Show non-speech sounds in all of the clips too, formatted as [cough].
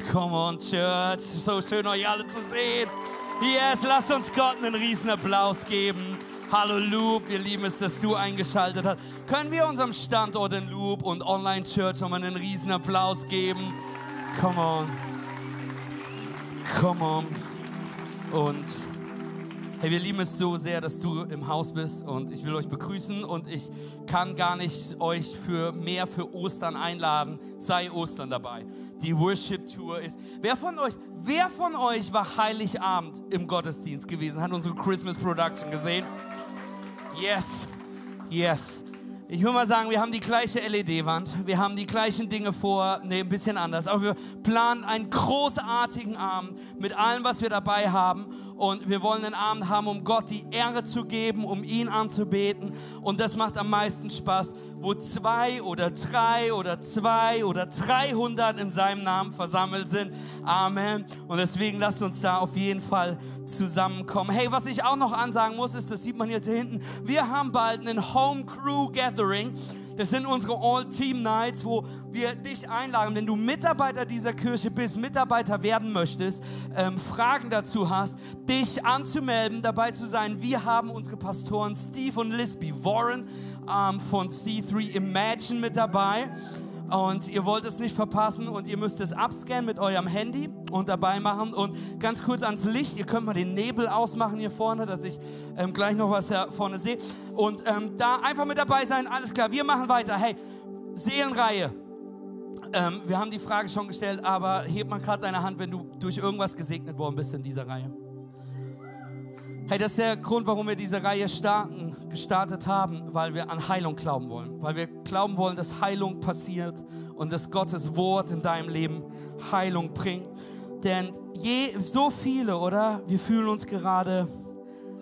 Come on, Church. So schön, euch alle zu sehen. Yes, lasst uns Gott einen riesen Applaus geben. Hallo Loop, wir lieben es, dass du eingeschaltet hast. Können wir unserem Standort in Loop und Online Church nochmal einen riesen Applaus geben? Come on. Come on. Und hey, wir lieben es so sehr, dass du im Haus bist und ich will euch begrüßen und ich kann gar nicht euch für mehr für Ostern einladen. Sei Ostern dabei die Worship Tour ist. Wer von euch, wer von euch war Heiligabend im Gottesdienst gewesen? Hat unsere Christmas Production gesehen? Yes, yes. Ich würde mal sagen, wir haben die gleiche LED-Wand, wir haben die gleichen Dinge vor, ne, ein bisschen anders, aber wir planen einen großartigen Abend mit allem, was wir dabei haben und wir wollen einen Abend haben, um Gott die Ehre zu geben, um ihn anzubeten. Und das macht am meisten Spaß, wo zwei oder drei oder zwei oder 300 in seinem Namen versammelt sind. Amen. Und deswegen lasst uns da auf jeden Fall zusammenkommen. Hey, was ich auch noch ansagen muss, ist, das sieht man jetzt hier hinten, wir haben bald einen Home Crew Gathering. Das sind unsere All-Team-Nights, wo wir dich einladen, wenn du Mitarbeiter dieser Kirche bist, Mitarbeiter werden möchtest, ähm, Fragen dazu hast, dich anzumelden, dabei zu sein. Wir haben unsere Pastoren Steve und Lisby Warren ähm, von C3 Imagine mit dabei und ihr wollt es nicht verpassen und ihr müsst es abscannen mit eurem Handy und dabei machen. Und ganz kurz ans Licht, ihr könnt mal den Nebel ausmachen hier vorne, dass ich ähm, gleich noch was hier vorne sehe. Und ähm, da einfach mit dabei sein, alles klar, wir machen weiter, hey, Seelenreihe, ähm, wir haben die Frage schon gestellt, aber heb mal gerade deine Hand, wenn du durch irgendwas gesegnet worden bist in dieser Reihe. Hey, das ist der Grund, warum wir diese Reihe starten, gestartet haben, weil wir an Heilung glauben wollen. Weil wir glauben wollen, dass Heilung passiert und dass Gottes Wort in deinem Leben Heilung bringt. Denn je, so viele, oder? Wir fühlen uns gerade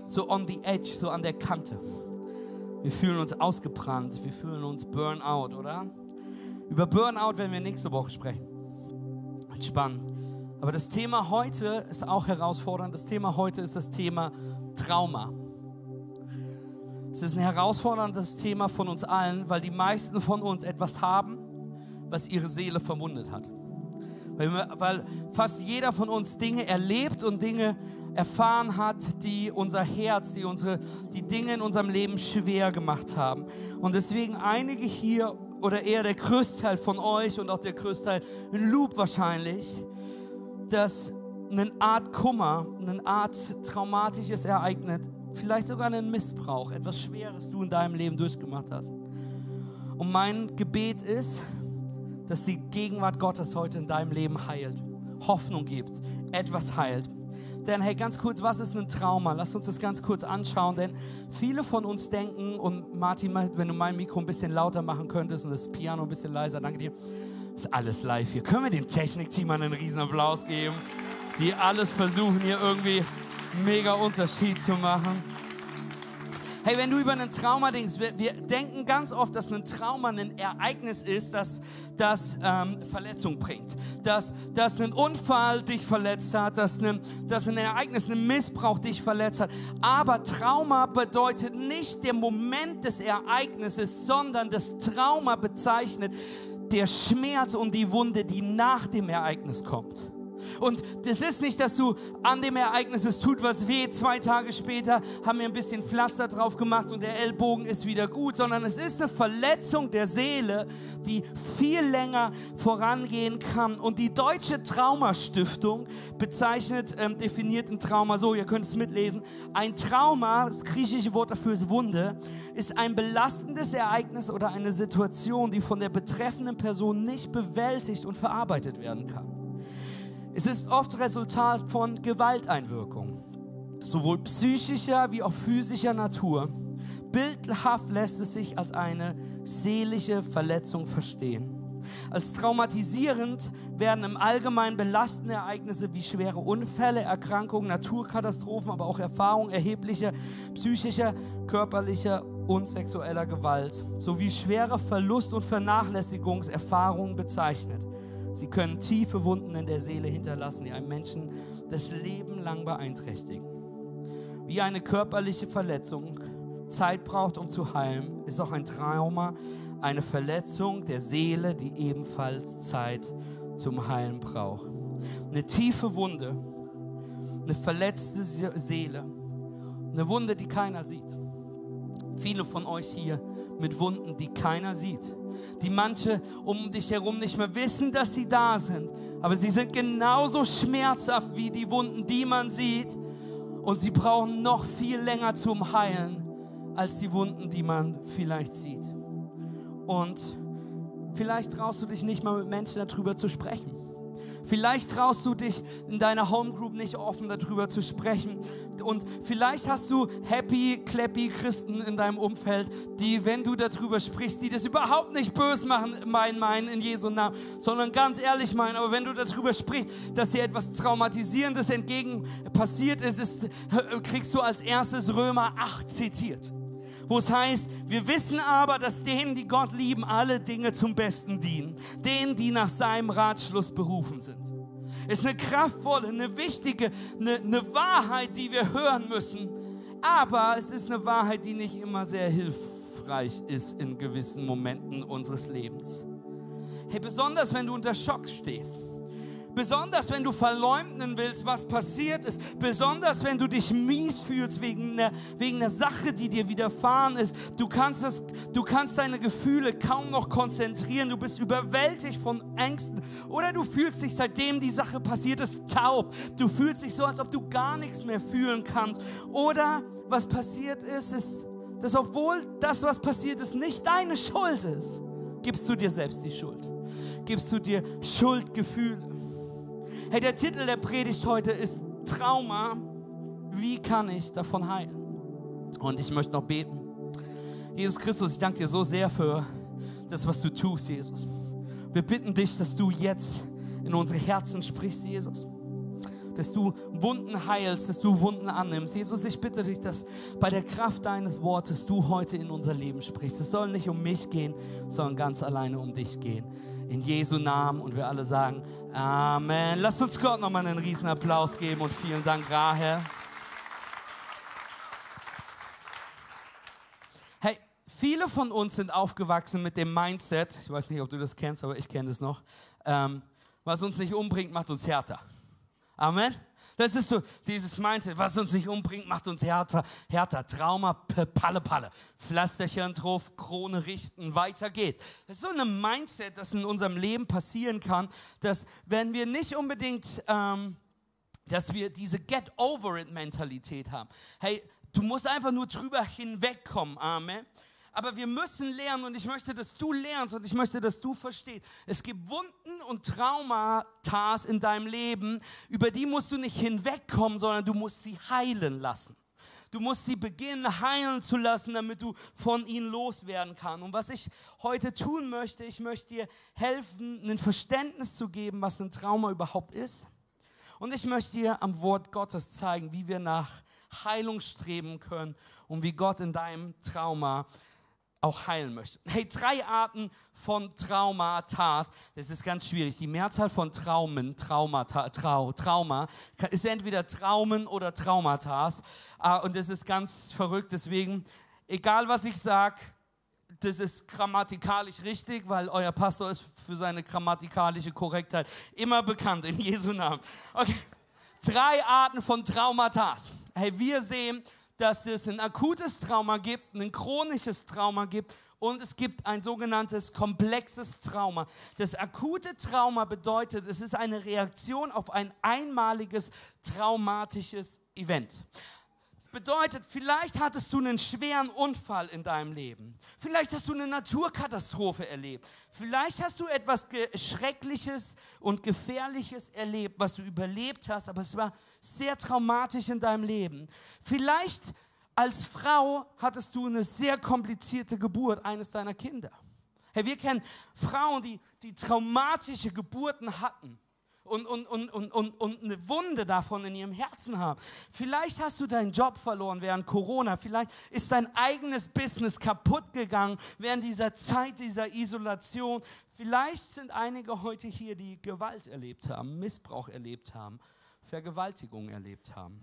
so on the edge, so an der Kante. Wir fühlen uns ausgebrannt, wir fühlen uns Burnout, oder? Über Burnout werden wir nächste Woche sprechen. Spannend. Aber das Thema heute ist auch herausfordernd. Das Thema heute ist das Thema Trauma. Es ist ein herausforderndes Thema von uns allen, weil die meisten von uns etwas haben, was ihre Seele verwundet hat. Weil, weil fast jeder von uns Dinge erlebt und Dinge erfahren hat, die unser Herz, die, unsere, die Dinge in unserem Leben schwer gemacht haben. Und deswegen einige hier oder eher der Größteil von euch und auch der Größteil in Loop wahrscheinlich, dass eine Art Kummer, eine Art traumatisches Ereignis, vielleicht sogar einen Missbrauch, etwas Schweres du in deinem Leben durchgemacht hast. Und mein Gebet ist, dass die Gegenwart Gottes heute in deinem Leben heilt, Hoffnung gibt, etwas heilt. Denn hey, ganz kurz, was ist ein Trauma? Lass uns das ganz kurz anschauen, denn viele von uns denken, und Martin, wenn du mein Mikro ein bisschen lauter machen könntest und das Piano ein bisschen leiser, danke dir. Ist alles live hier. Können wir dem Technikteam einen riesen Applaus geben? Die alles versuchen, hier irgendwie mega Unterschied zu machen. Hey, wenn du über ein Trauma denkst, wir, wir, denken ganz oft, dass ein Trauma ein Ereignis ist, das, das ähm, Verletzung bringt. Dass, dass ein Unfall dich verletzt hat, dass ein, dass ein Ereignis, ein Missbrauch dich verletzt hat. Aber Trauma bedeutet nicht der Moment des Ereignisses, sondern das Trauma bezeichnet der Schmerz und die Wunde, die nach dem Ereignis kommt. Und das ist nicht, dass du an dem Ereignis, es tut was weh, zwei Tage später haben wir ein bisschen Pflaster drauf gemacht und der Ellbogen ist wieder gut, sondern es ist eine Verletzung der Seele, die viel länger vorangehen kann. Und die Deutsche Traumastiftung bezeichnet, ähm, definiert ein Trauma so, ihr könnt es mitlesen. Ein Trauma, das griechische Wort dafür ist Wunde, ist ein belastendes Ereignis oder eine Situation, die von der betreffenden Person nicht bewältigt und verarbeitet werden kann. Es ist oft Resultat von Gewalteinwirkung, sowohl psychischer wie auch physischer Natur. Bildhaft lässt es sich als eine seelische Verletzung verstehen. Als traumatisierend werden im Allgemeinen belastende Ereignisse wie schwere Unfälle, Erkrankungen, Naturkatastrophen, aber auch Erfahrungen erheblicher psychischer, körperlicher und sexueller Gewalt sowie schwere Verlust- und Vernachlässigungserfahrungen bezeichnet. Sie können tiefe Wunden in der Seele hinterlassen, die einen Menschen das Leben lang beeinträchtigen. Wie eine körperliche Verletzung Zeit braucht, um zu heilen, ist auch ein Trauma eine Verletzung der Seele, die ebenfalls Zeit zum Heilen braucht. Eine tiefe Wunde, eine verletzte Seele, eine Wunde, die keiner sieht. Viele von euch hier mit Wunden, die keiner sieht. Die manche um dich herum nicht mehr wissen, dass sie da sind. Aber sie sind genauso schmerzhaft wie die Wunden, die man sieht. Und sie brauchen noch viel länger zum Heilen als die Wunden, die man vielleicht sieht. Und vielleicht traust du dich nicht mal mit Menschen darüber zu sprechen. Vielleicht traust du dich in deiner Homegroup nicht offen darüber zu sprechen. Und vielleicht hast du happy, clappy Christen in deinem Umfeld, die, wenn du darüber sprichst, die das überhaupt nicht böse machen, meinen, meinen in Jesu Namen, sondern ganz ehrlich meinen. Aber wenn du darüber sprichst, dass dir etwas Traumatisierendes entgegen passiert ist, ist kriegst du als erstes Römer 8 zitiert wo es heißt, wir wissen aber, dass denen, die Gott lieben, alle Dinge zum Besten dienen. Denen, die nach seinem Ratschluss berufen sind. Ist eine kraftvolle, eine wichtige, eine, eine Wahrheit, die wir hören müssen. Aber es ist eine Wahrheit, die nicht immer sehr hilfreich ist in gewissen Momenten unseres Lebens. Hey, besonders wenn du unter Schock stehst Besonders wenn du verleumden willst, was passiert ist. Besonders wenn du dich mies fühlst wegen einer, wegen Sache, die dir widerfahren ist. Du kannst, das, du kannst deine Gefühle kaum noch konzentrieren. Du bist überwältigt von Ängsten. Oder du fühlst dich, seitdem die Sache passiert ist, taub. Du fühlst dich so, als ob du gar nichts mehr fühlen kannst. Oder was passiert ist, ist, dass obwohl das, was passiert ist, nicht deine Schuld ist, gibst du dir selbst die Schuld. Gibst du dir Schuldgefühle. Hey, der Titel der Predigt heute ist Trauma. Wie kann ich davon heilen? Und ich möchte noch beten. Jesus Christus, ich danke dir so sehr für das, was du tust, Jesus. Wir bitten dich, dass du jetzt in unsere Herzen sprichst, Jesus. Dass du Wunden heilst, dass du Wunden annimmst. Jesus, ich bitte dich, dass bei der Kraft deines Wortes du heute in unser Leben sprichst. Es soll nicht um mich gehen, sondern ganz alleine um dich gehen. In Jesu Namen und wir alle sagen Amen. Lasst uns Gott nochmal einen riesen Applaus geben und vielen Dank, Rahel. Hey, viele von uns sind aufgewachsen mit dem Mindset, ich weiß nicht, ob du das kennst, aber ich kenne es noch, ähm, was uns nicht umbringt, macht uns härter. Amen. Das ist so dieses Mindset, was uns nicht umbringt, macht uns härter. Härter, Trauma, Palle, Palle. Pflasterchen drauf, Krone richten, weiter geht. Das ist so ein Mindset, das in unserem Leben passieren kann, dass wenn wir nicht unbedingt, ähm, dass wir diese Get-Over-It-Mentalität haben. Hey, du musst einfach nur drüber hinwegkommen. Amen. Aber wir müssen lernen und ich möchte, dass du lernst und ich möchte, dass du verstehst. Es gibt Wunden und Traumata in deinem Leben, über die musst du nicht hinwegkommen, sondern du musst sie heilen lassen. Du musst sie beginnen heilen zu lassen, damit du von ihnen loswerden kannst. Und was ich heute tun möchte, ich möchte dir helfen, ein Verständnis zu geben, was ein Trauma überhaupt ist. Und ich möchte dir am Wort Gottes zeigen, wie wir nach Heilung streben können und wie Gott in deinem Trauma auch heilen möchte. [laughs] Hey, drei Arten von Traumata. Das ist ganz schwierig. Die Mehrzahl von Traumen, Traumata, Trau, Trauma, ist entweder Traumen oder Traumata. Ah, und das ist ganz verrückt. Deswegen, egal was ich sage, das ist grammatikalisch richtig, weil euer Pastor ist für seine grammatikalische Korrektheit immer bekannt in Jesu Namen. Okay. Drei Arten von Traumata. Hey, wir sehen, dass es ein akutes Trauma gibt, ein chronisches Trauma gibt und es gibt ein sogenanntes komplexes Trauma. Das akute Trauma bedeutet, es ist eine Reaktion auf ein einmaliges traumatisches Event. Bedeutet, vielleicht hattest du einen schweren Unfall in deinem Leben. Vielleicht hast du eine Naturkatastrophe erlebt. Vielleicht hast du etwas Schreckliches und Gefährliches erlebt, was du überlebt hast, aber es war sehr traumatisch in deinem Leben. Vielleicht als Frau hattest du eine sehr komplizierte Geburt eines deiner Kinder. Hey, wir kennen Frauen, die, die traumatische Geburten hatten und, und, und, und, und, und eine Wunde davon in ihrem Herzen haben. Vielleicht hast du deinen Job verloren während Corona. Vielleicht ist dein eigenes Business kaputt gegangen während dieser Zeit dieser Isolation. Vielleicht sind einige heute hier, die Gewalt erlebt haben, Missbrauch erlebt haben. Vergewaltigung erlebt haben.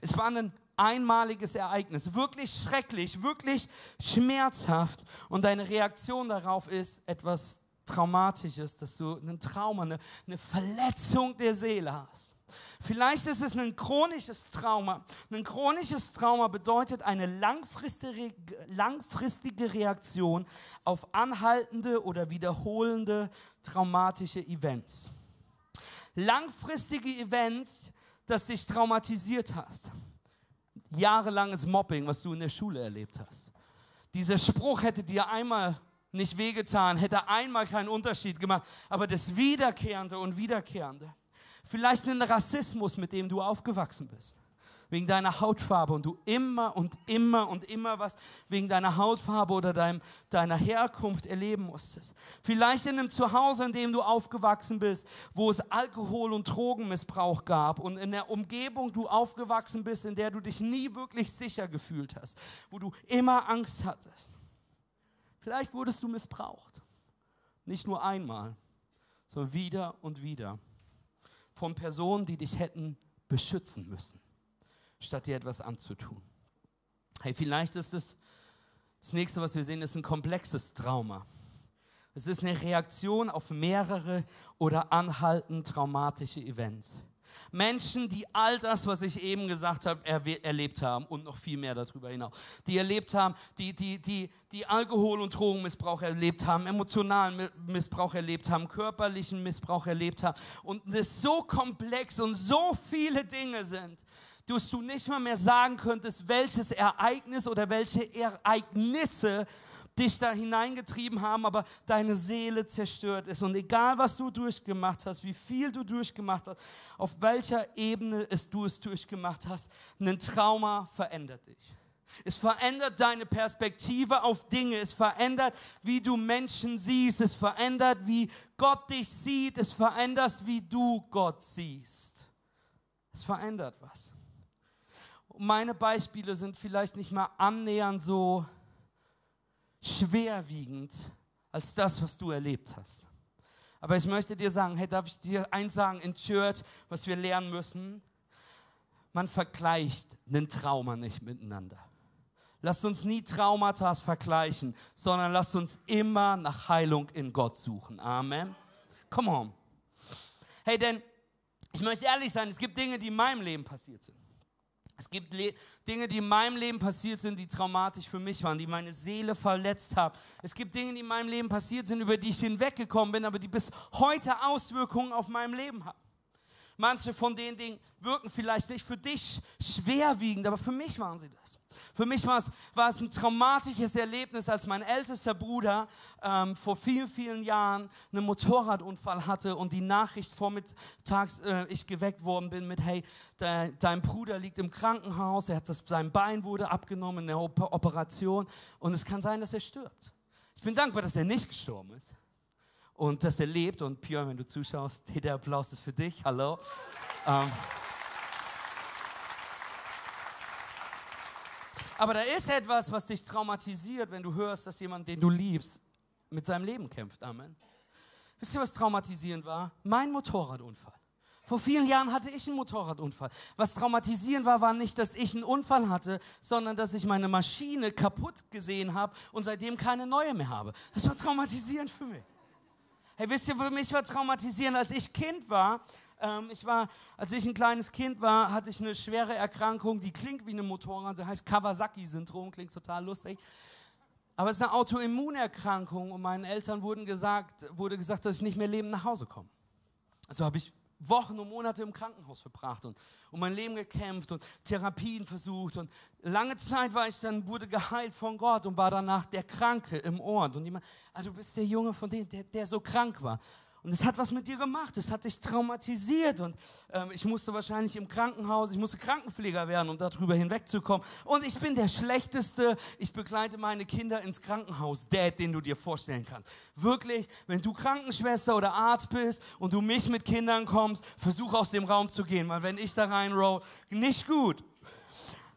Es war ein einmaliges Ereignis, wirklich schrecklich, wirklich schmerzhaft und deine Reaktion darauf ist, etwas Traumatisches, dass du ein Trauma, eine, eine Verletzung der Seele hast. Vielleicht ist es ein chronisches Trauma. Ein chronisches Trauma bedeutet eine langfristige, langfristige Reaktion auf anhaltende oder wiederholende traumatische Events. Langfristige Events, das dich traumatisiert hast. Jahrelanges Mobbing, was du in der Schule erlebt hast. Dieser Spruch hätte dir einmal nicht wehgetan, hätte einmal keinen Unterschied gemacht, aber das Wiederkehrende und Wiederkehrende. Vielleicht einen Rassismus, mit dem du aufgewachsen bist. Wegen deiner Hautfarbe und du immer und immer und immer was wegen deiner Hautfarbe oder dein, deiner Herkunft erleben musstest. Vielleicht in einem Zuhause, in dem du aufgewachsen bist, wo es Alkohol- und Drogenmissbrauch gab und in der Umgebung du aufgewachsen bist, in der du dich nie wirklich sicher gefühlt hast, wo du immer Angst hattest. Vielleicht wurdest du missbraucht. Nicht nur einmal, sondern wieder und wieder von Personen, die dich hätten beschützen müssen, statt dir etwas anzutun. Hey, vielleicht ist es das nächste, was wir sehen, ist ein komplexes Trauma. Es ist eine Reaktion auf mehrere oder anhaltend traumatische Events. Menschen, die all das, was ich eben gesagt habe, erlebt haben und noch viel mehr darüber hinaus. Die erlebt haben, die, die, die, die Alkohol- und Drogenmissbrauch erlebt haben, emotionalen Missbrauch erlebt haben, körperlichen Missbrauch erlebt haben. Und es so komplex und so viele Dinge sind, dass du nicht mal mehr sagen könntest, welches Ereignis oder welche Ereignisse dich da hineingetrieben haben, aber deine Seele zerstört ist. Und egal, was du durchgemacht hast, wie viel du durchgemacht hast, auf welcher Ebene es du es durchgemacht hast, ein Trauma verändert dich. Es verändert deine Perspektive auf Dinge. Es verändert, wie du Menschen siehst. Es verändert, wie Gott dich sieht. Es verändert, wie du Gott siehst. Es verändert was. Meine Beispiele sind vielleicht nicht mal annähernd so schwerwiegend als das, was du erlebt hast. Aber ich möchte dir sagen, hey, darf ich dir eins sagen in Church, was wir lernen müssen? Man vergleicht einen Trauma nicht miteinander. Lasst uns nie Traumata vergleichen, sondern lasst uns immer nach Heilung in Gott suchen. Amen. Come on. Hey, denn ich möchte ehrlich sein, es gibt Dinge, die in meinem Leben passiert sind. Es gibt Le Dinge, die in meinem Leben passiert sind, die traumatisch für mich waren, die meine Seele verletzt haben. Es gibt Dinge, die in meinem Leben passiert sind, über die ich hinweggekommen bin, aber die bis heute Auswirkungen auf meinem Leben haben. Manche von den Dingen wirken vielleicht nicht für dich schwerwiegend, aber für mich waren sie das. Für mich war es, war es ein traumatisches Erlebnis, als mein ältester Bruder ähm, vor vielen, vielen Jahren einen Motorradunfall hatte und die Nachricht vormittags äh, ich geweckt worden bin mit, hey, de, dein Bruder liegt im Krankenhaus, er hat das, sein Bein wurde abgenommen in der Operation und es kann sein, dass er stirbt. Ich bin dankbar, dass er nicht gestorben ist und dass er lebt. Und Björn, wenn du zuschaust, der Applaus ist für dich. Hallo. Ähm, Aber da ist etwas, was dich traumatisiert, wenn du hörst, dass jemand, den du liebst, mit seinem Leben kämpft. Amen. Wisst ihr, was traumatisierend war? Mein Motorradunfall. Vor vielen Jahren hatte ich einen Motorradunfall. Was traumatisierend war, war nicht, dass ich einen Unfall hatte, sondern dass ich meine Maschine kaputt gesehen habe und seitdem keine neue mehr habe. Das war traumatisierend für mich. Hey, wisst ihr, für mich war traumatisierend, als ich Kind war, ähm, ich war, als ich ein kleines Kind war, hatte ich eine schwere Erkrankung, die klingt wie eine Motorrad, das heißt Kawasaki-Syndrom, klingt total lustig. Aber es ist eine Autoimmunerkrankung und meinen Eltern wurden gesagt, wurde gesagt, dass ich nicht mehr lebend nach Hause komme. Also habe ich Wochen und Monate im Krankenhaus verbracht und um mein Leben gekämpft und Therapien versucht und lange Zeit war ich dann, wurde geheilt von Gott und war danach der Kranke im Ort und jemand, also du bist der Junge von dem, der, der so krank war. Und es hat was mit dir gemacht, es hat dich traumatisiert. Und ähm, ich musste wahrscheinlich im Krankenhaus, ich musste Krankenpfleger werden, um darüber hinwegzukommen. Und ich bin der Schlechteste, ich begleite meine Kinder ins Krankenhaus, Dad, den du dir vorstellen kannst. Wirklich, wenn du Krankenschwester oder Arzt bist und du mich mit Kindern kommst, versuch aus dem Raum zu gehen, weil wenn ich da reinroll, nicht gut.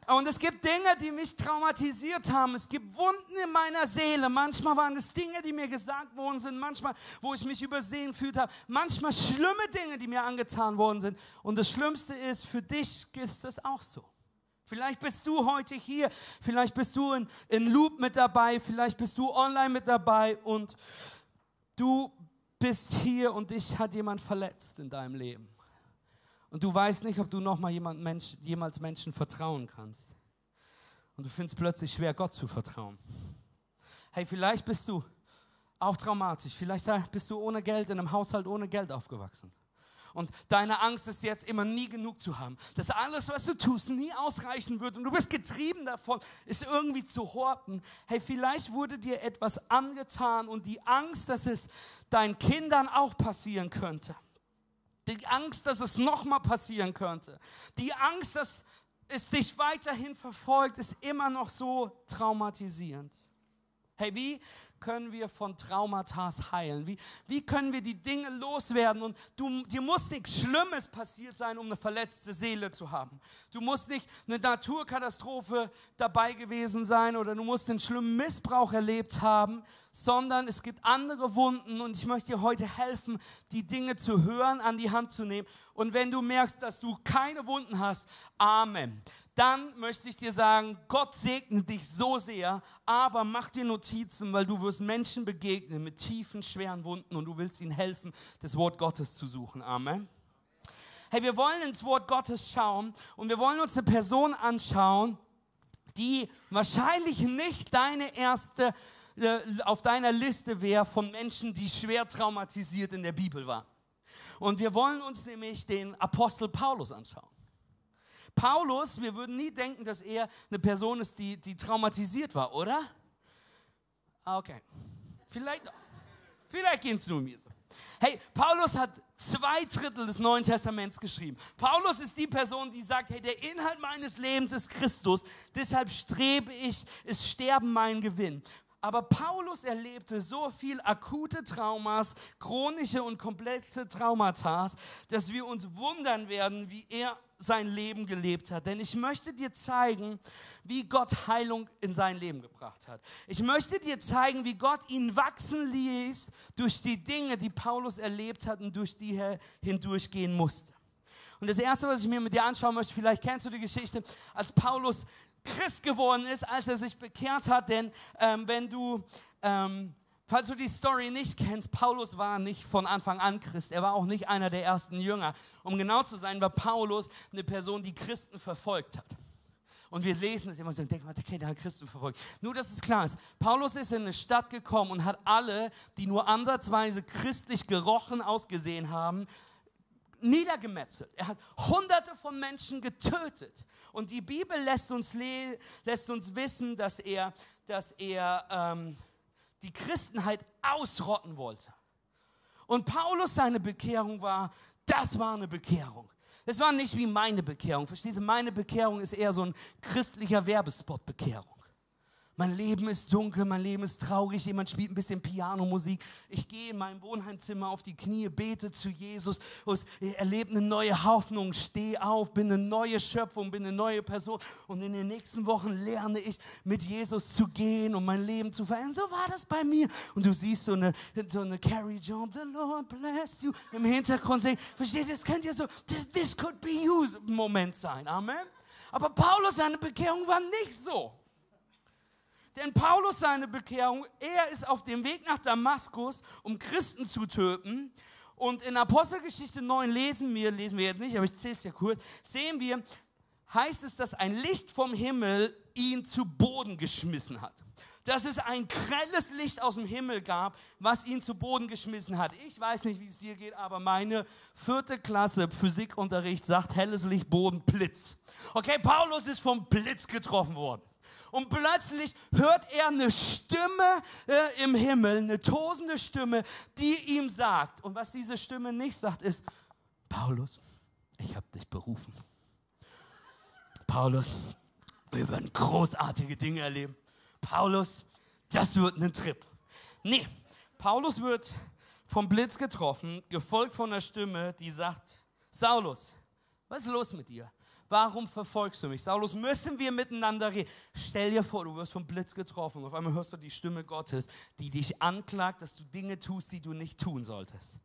Und es gibt Dinge, die mich traumatisiert haben. Es gibt Wunden in meiner Seele. Manchmal waren es Dinge, die mir gesagt worden sind. Manchmal, wo ich mich übersehen fühlt habe. Manchmal schlimme Dinge, die mir angetan worden sind. Und das Schlimmste ist, für dich ist es auch so. Vielleicht bist du heute hier, vielleicht bist du in, in Loop mit dabei, vielleicht bist du online mit dabei und du bist hier und dich hat jemand verletzt in deinem Leben. Und du weißt nicht, ob du nochmal jemand Mensch, jemals Menschen vertrauen kannst. Und du findest plötzlich schwer, Gott zu vertrauen. Hey, vielleicht bist du auch traumatisch. Vielleicht bist du ohne Geld in einem Haushalt ohne Geld aufgewachsen. Und deine Angst ist jetzt immer nie genug zu haben. Dass alles, was du tust, nie ausreichen wird. Und du bist getrieben davon, es irgendwie zu horten. Hey, vielleicht wurde dir etwas angetan und die Angst, dass es deinen Kindern auch passieren könnte. Die Angst, dass es nochmal passieren könnte. Die Angst, dass es dich weiterhin verfolgt, ist immer noch so traumatisierend. Hey, wie können wir von Traumata heilen? Wie, wie können wir die Dinge loswerden? Und du, dir muss nichts Schlimmes passiert sein, um eine verletzte Seele zu haben. Du musst nicht eine Naturkatastrophe dabei gewesen sein oder du musst einen schlimmen Missbrauch erlebt haben, sondern es gibt andere Wunden und ich möchte dir heute helfen, die Dinge zu hören, an die Hand zu nehmen. Und wenn du merkst, dass du keine Wunden hast, Amen dann möchte ich dir sagen, Gott segne dich so sehr, aber mach dir Notizen, weil du wirst Menschen begegnen mit tiefen, schweren Wunden und du willst ihnen helfen, das Wort Gottes zu suchen. Amen. Hey, wir wollen ins Wort Gottes schauen und wir wollen uns eine Person anschauen, die wahrscheinlich nicht deine erste äh, auf deiner Liste wäre von Menschen, die schwer traumatisiert in der Bibel waren. Und wir wollen uns nämlich den Apostel Paulus anschauen. Paulus, wir würden nie denken, dass er eine Person ist, die, die traumatisiert war, oder? Okay. Vielleicht, vielleicht geht es nur mir so. Hey, Paulus hat zwei Drittel des Neuen Testaments geschrieben. Paulus ist die Person, die sagt, hey, der Inhalt meines Lebens ist Christus, deshalb strebe ich, ist Sterben mein Gewinn. Aber Paulus erlebte so viel akute Traumas, chronische und komplexe Traumata, dass wir uns wundern werden, wie er sein Leben gelebt hat. Denn ich möchte dir zeigen, wie Gott Heilung in sein Leben gebracht hat. Ich möchte dir zeigen, wie Gott ihn wachsen ließ durch die Dinge, die Paulus erlebt hat und durch die er hindurchgehen musste. Und das Erste, was ich mir mit dir anschauen möchte, vielleicht kennst du die Geschichte, als Paulus Christ geworden ist, als er sich bekehrt hat. Denn ähm, wenn du ähm, Falls du die Story nicht kennst, Paulus war nicht von Anfang an Christ. Er war auch nicht einer der ersten Jünger. Um genau zu sein, war Paulus eine Person, die Christen verfolgt hat. Und wir lesen es immer so und denken, okay, der hat Christen verfolgt. Nur, dass es klar ist, Paulus ist in eine Stadt gekommen und hat alle, die nur ansatzweise christlich gerochen ausgesehen haben, niedergemetzelt. Er hat hunderte von Menschen getötet. Und die Bibel lässt uns, lässt uns wissen, dass er, dass er ähm, die Christenheit ausrotten wollte. Und Paulus seine Bekehrung war, das war eine Bekehrung. Es war nicht wie meine Bekehrung. Verstehst du, meine Bekehrung ist eher so ein christlicher Werbespot-Bekehrung. Mein Leben ist dunkel, mein Leben ist traurig, jemand spielt ein bisschen Pianomusik. Ich gehe in meinem Wohnheimzimmer auf die Knie, bete zu Jesus, erlebe eine neue Hoffnung, stehe auf, bin eine neue Schöpfung, bin eine neue Person. Und in den nächsten Wochen lerne ich, mit Jesus zu gehen und mein Leben zu verändern. So war das bei mir. Und du siehst so eine, so eine Carrie Jump, the Lord bless you, im Hintergrund singen. Versteht ihr, das könnte ja so, this could be you Moment sein. Amen. Aber Paulus, seine Bekehrung war nicht so. Denn Paulus seine Bekehrung, er ist auf dem Weg nach Damaskus, um Christen zu töten. Und in Apostelgeschichte 9 lesen wir, lesen wir jetzt nicht, aber ich zähle es ja kurz, sehen wir, heißt es, dass ein Licht vom Himmel ihn zu Boden geschmissen hat. Dass es ein grelles Licht aus dem Himmel gab, was ihn zu Boden geschmissen hat. Ich weiß nicht, wie es dir geht, aber meine vierte Klasse Physikunterricht sagt helles Licht, Boden, Blitz. Okay, Paulus ist vom Blitz getroffen worden und plötzlich hört er eine Stimme äh, im Himmel, eine tosende Stimme, die ihm sagt. Und was diese Stimme nicht sagt, ist, Paulus, ich habe dich berufen. Paulus, wir werden großartige Dinge erleben. Paulus, das wird ein Trip. Nee, Paulus wird vom Blitz getroffen, gefolgt von einer Stimme, die sagt, Saulus, was ist los mit dir? Warum verfolgst du mich? Saulus, müssen wir miteinander reden? Stell dir vor, du wirst vom Blitz getroffen auf einmal hörst du die Stimme Gottes, die dich anklagt, dass du Dinge tust, die du nicht tun solltest.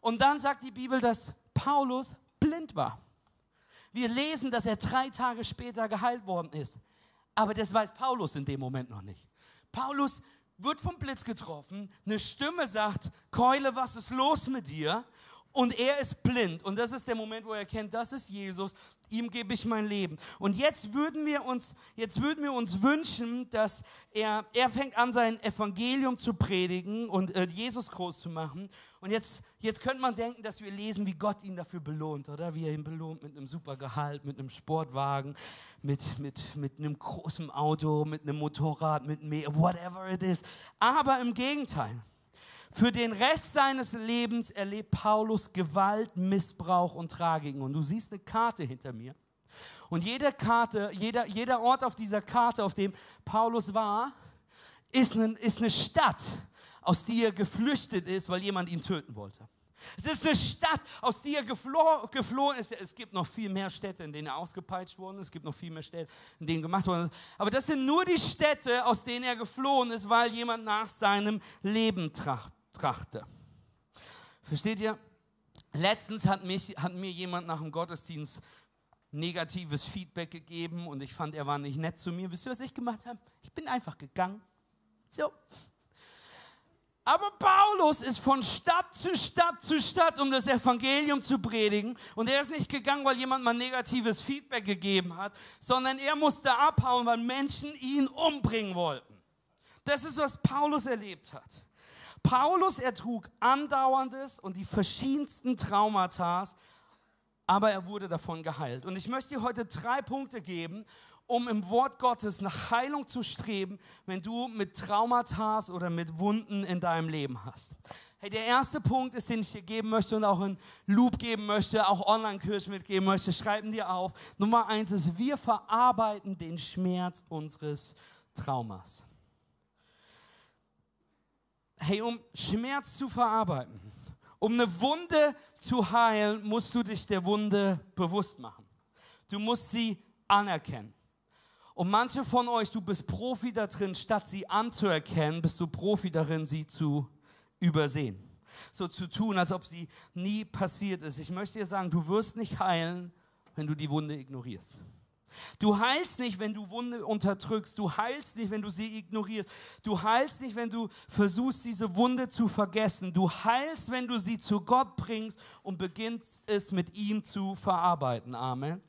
Und dann sagt die Bibel, dass Paulus blind war. Wir lesen, dass er drei Tage später geheilt worden ist. Aber das weiß Paulus in dem Moment noch nicht. Paulus wird vom Blitz getroffen, eine Stimme sagt, Keule, was ist los mit dir? Und er ist blind. Und das ist der Moment, wo er erkennt, das ist Jesus, ihm gebe ich mein Leben. Und jetzt würden wir uns, jetzt würden wir uns wünschen, dass er, er fängt an, sein Evangelium zu predigen und äh, Jesus groß zu machen. Und jetzt, jetzt könnte man denken, dass wir lesen, wie Gott ihn dafür belohnt, oder? Wie er ihn belohnt mit einem super Gehalt, mit einem Sportwagen, mit, mit, mit einem großen Auto, mit einem Motorrad, mit mehr, whatever it is. Aber im Gegenteil. Für den Rest seines Lebens erlebt Paulus Gewalt, Missbrauch und Tragiken. Und du siehst eine Karte hinter mir. Und jede Karte, jeder, jeder Ort auf dieser Karte, auf dem Paulus war, ist eine, ist eine Stadt, aus der er geflüchtet ist, weil jemand ihn töten wollte. Es ist eine Stadt, aus der er gefloh, geflohen ist. Es gibt noch viel mehr Städte, in denen er ausgepeitscht worden ist. Es gibt noch viel mehr Städte, in denen gemacht worden ist. Aber das sind nur die Städte, aus denen er geflohen ist, weil jemand nach seinem Leben tracht trachte. Versteht ihr? Letztens hat, mich, hat mir jemand nach dem Gottesdienst negatives Feedback gegeben und ich fand, er war nicht nett zu mir. Wisst ihr, was ich gemacht habe? Ich bin einfach gegangen. So. Aber Paulus ist von Stadt zu Stadt zu Stadt, um das Evangelium zu predigen. Und er ist nicht gegangen, weil jemand mal negatives Feedback gegeben hat, sondern er musste abhauen, weil Menschen ihn umbringen wollten. Das ist, was Paulus erlebt hat. Paulus ertrug andauerndes und die verschiedensten Traumata, aber er wurde davon geheilt. Und ich möchte dir heute drei Punkte geben, um im Wort Gottes nach Heilung zu streben, wenn du mit Traumata oder mit Wunden in deinem Leben hast. Hey, der erste Punkt ist, den ich dir geben möchte und auch in Loop geben möchte, auch Online-Kurs mitgeben möchte, schreiben dir auf. Nummer eins ist, wir verarbeiten den Schmerz unseres Traumas hey, um Schmerz zu verarbeiten, um eine Wunde zu heilen, musst du dich der Wunde bewusst machen. Du musst sie anerkennen. Und manche von euch, du bist Profi da drin, statt sie anzuerkennen, bist du Profi darin, sie zu übersehen. So zu tun, als ob sie nie passiert ist. Ich möchte dir sagen, du wirst nicht heilen, wenn du die Wunde ignorierst. Du heilst nicht, wenn du Wunde unterdrückst. Du heilst nicht, wenn du sie ignorierst. Du heilst nicht, wenn du versuchst, diese Wunde zu vergessen. Du heilst, wenn du sie zu Gott bringst und beginnst es mit ihm zu verarbeiten. Amen.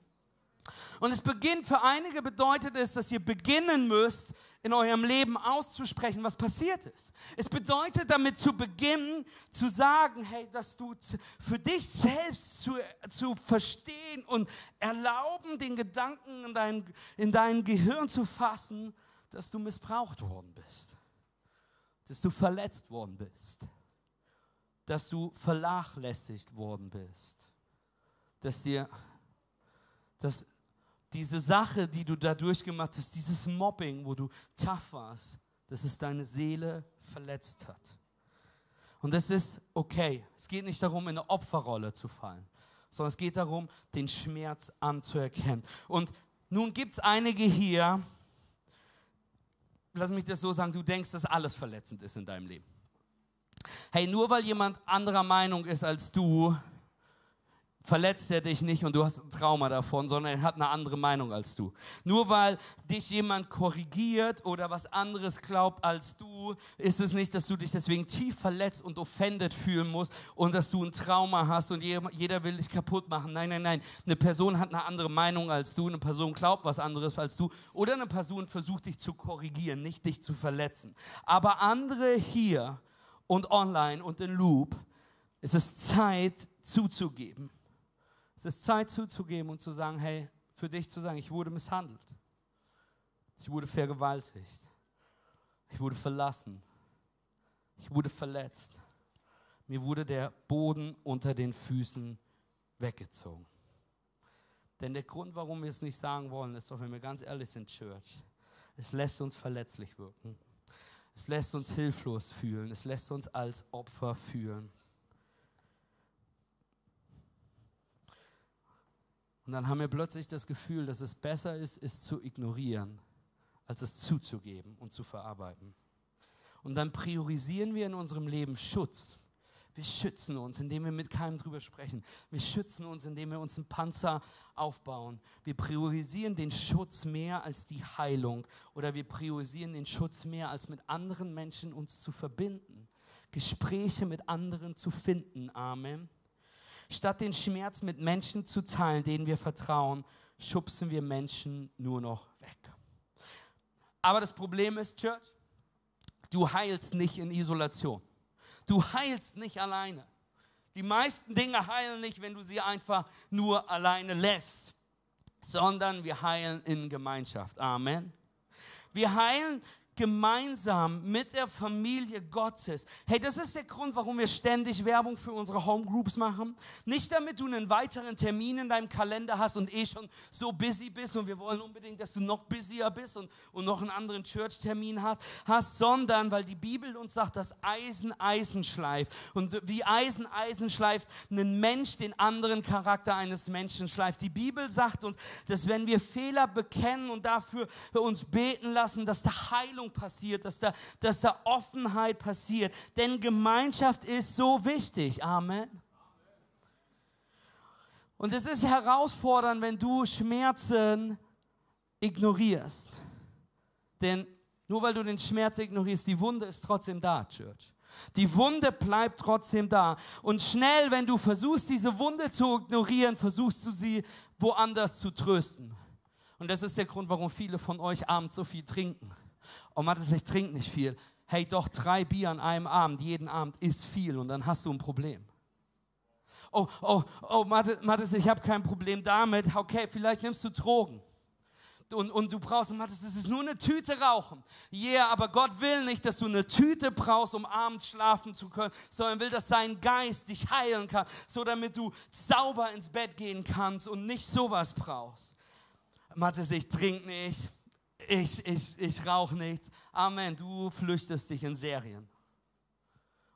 Und es beginnt, für einige bedeutet es, dass ihr beginnen müsst, in eurem Leben auszusprechen, was passiert ist. Es bedeutet damit zu beginnen, zu sagen, hey, dass du für dich selbst zu, zu verstehen und erlauben, den Gedanken in dein, in dein Gehirn zu fassen, dass du missbraucht worden bist, dass du verletzt worden bist, dass du vernachlässigt worden bist, dass dir, dass diese Sache, die du da durchgemacht hast, dieses Mobbing, wo du tough warst, dass es deine Seele verletzt hat. Und das ist okay. Es geht nicht darum, in eine Opferrolle zu fallen, sondern es geht darum, den Schmerz anzuerkennen. Und nun gibt es einige hier, lass mich das so sagen, du denkst, dass alles verletzend ist in deinem Leben. Hey, nur weil jemand anderer Meinung ist als du, verletzt er dich nicht und du hast ein Trauma davon, sondern er hat eine andere Meinung als du. Nur weil dich jemand korrigiert oder was anderes glaubt als du, ist es nicht, dass du dich deswegen tief verletzt und offended fühlen musst und dass du ein Trauma hast und jeder will dich kaputt machen. Nein, nein, nein. Eine Person hat eine andere Meinung als du, eine Person glaubt was anderes als du oder eine Person versucht dich zu korrigieren, nicht dich zu verletzen. Aber andere hier und online und in Loop, ist es Zeit zuzugeben es ist Zeit zuzugeben und zu sagen, hey, für dich zu sagen, ich wurde misshandelt. Ich wurde vergewaltigt. Ich wurde verlassen. Ich wurde verletzt. Mir wurde der Boden unter den Füßen weggezogen. Denn der Grund, warum wir es nicht sagen wollen, ist doch, wenn wir ganz ehrlich sind, Church, es lässt uns verletzlich wirken. Es lässt uns hilflos fühlen. Es lässt uns als Opfer fühlen. Und dann haben wir plötzlich das Gefühl, dass es besser ist, es zu ignorieren, als es zuzugeben und zu verarbeiten. Und dann priorisieren wir in unserem Leben Schutz. Wir schützen uns, indem wir mit keinem drüber sprechen. Wir schützen uns, indem wir uns einen Panzer aufbauen. Wir priorisieren den Schutz mehr als die Heilung oder wir priorisieren den Schutz mehr als mit anderen Menschen uns zu verbinden. Gespräche mit anderen zu finden. Amen. Statt den Schmerz mit Menschen zu teilen, denen wir vertrauen, schubsen wir Menschen nur noch weg. Aber das Problem ist, Church, du heilst nicht in Isolation. Du heilst nicht alleine. Die meisten Dinge heilen nicht, wenn du sie einfach nur alleine lässt, sondern wir heilen in Gemeinschaft. Amen. Wir heilen gemeinsam mit der Familie Gottes. Hey, das ist der Grund, warum wir ständig Werbung für unsere Homegroups machen. Nicht damit du einen weiteren Termin in deinem Kalender hast und eh schon so busy bist und wir wollen unbedingt, dass du noch busier bist und, und noch einen anderen Church-Termin hast, hast, sondern weil die Bibel uns sagt, dass Eisen Eisen schleift. Und wie Eisen Eisen schleift, ein Mensch den anderen Charakter eines Menschen schleift. Die Bibel sagt uns, dass wenn wir Fehler bekennen und dafür für uns beten lassen, dass da Heilung Heilung passiert, dass da, dass da Offenheit passiert. Denn Gemeinschaft ist so wichtig. Amen. Und es ist herausfordernd, wenn du Schmerzen ignorierst. Denn nur weil du den Schmerz ignorierst, die Wunde ist trotzdem da, Church. Die Wunde bleibt trotzdem da. Und schnell, wenn du versuchst, diese Wunde zu ignorieren, versuchst du sie woanders zu trösten. Und das ist der Grund, warum viele von euch abends so viel trinken. Oh, Mathis, ich trinke nicht viel. Hey, doch drei Bier an einem Abend, jeden Abend ist viel und dann hast du ein Problem. Oh, oh, oh, Mathis, ich habe kein Problem damit. Okay, vielleicht nimmst du Drogen. Und, und du brauchst, Mathis, das ist nur eine Tüte rauchen. Yeah, aber Gott will nicht, dass du eine Tüte brauchst, um abends schlafen zu können, sondern will, dass sein Geist dich heilen kann, so damit du sauber ins Bett gehen kannst und nicht sowas brauchst. Mathis, ich trinke nicht ich, ich, ich rauche nichts. Amen. Du flüchtest dich in Serien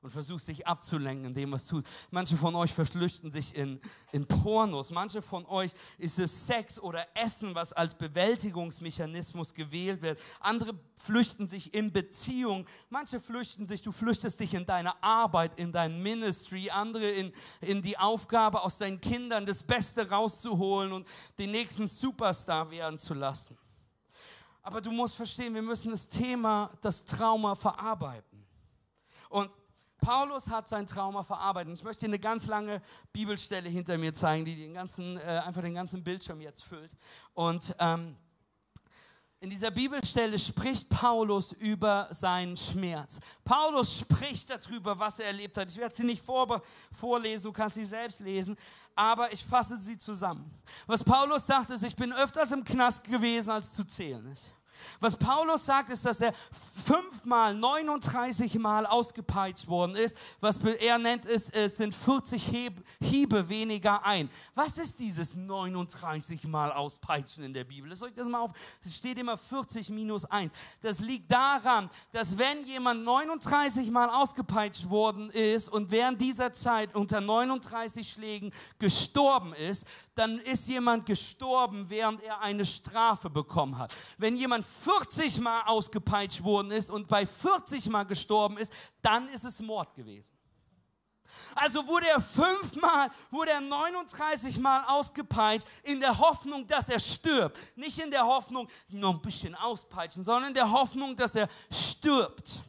und versuchst dich abzulenken in dem, was du tust. Manche von euch verflüchten sich in, in Pornos. Manche von euch ist es Sex oder Essen, was als Bewältigungsmechanismus gewählt wird. Andere flüchten sich in Beziehung. Manche flüchten sich, du flüchtest dich in deine Arbeit, in dein Ministry. Andere in, in die Aufgabe, aus deinen Kindern das Beste rauszuholen und den nächsten Superstar werden zu lassen. Aber du musst verstehen, wir müssen das Thema, das Trauma verarbeiten. Und Paulus hat sein Trauma verarbeitet. Ich möchte dir eine ganz lange Bibelstelle hinter mir zeigen, die den ganzen, äh, einfach den ganzen Bildschirm jetzt füllt. Und ähm, in dieser Bibelstelle spricht Paulus über seinen Schmerz. Paulus spricht darüber, was er erlebt hat. Ich werde sie nicht vor, vorlesen, du kannst sie selbst lesen, aber ich fasse sie zusammen. Was Paulus sagt, ist, ich bin öfters im Knast gewesen, als zu zählen ist. Was Paulus sagt, ist, dass er fünfmal, 39 Mal ausgepeitscht worden ist. Was er nennt, ist, es sind 40 Hiebe weniger ein. Was ist dieses 39 Mal auspeitschen in der Bibel? Lasst euch das mal auf. Es steht immer 40 minus 1. Das liegt daran, dass wenn jemand 39 Mal ausgepeitscht worden ist und während dieser Zeit unter 39 Schlägen gestorben ist, dann ist jemand gestorben, während er eine Strafe bekommen hat. Wenn jemand 40 Mal ausgepeitscht worden ist und bei 40 Mal gestorben ist, dann ist es Mord gewesen. Also wurde er fünfmal, wurde er 39 Mal ausgepeitscht in der Hoffnung, dass er stirbt. Nicht in der Hoffnung, noch ein bisschen auspeitschen, sondern in der Hoffnung, dass er stirbt.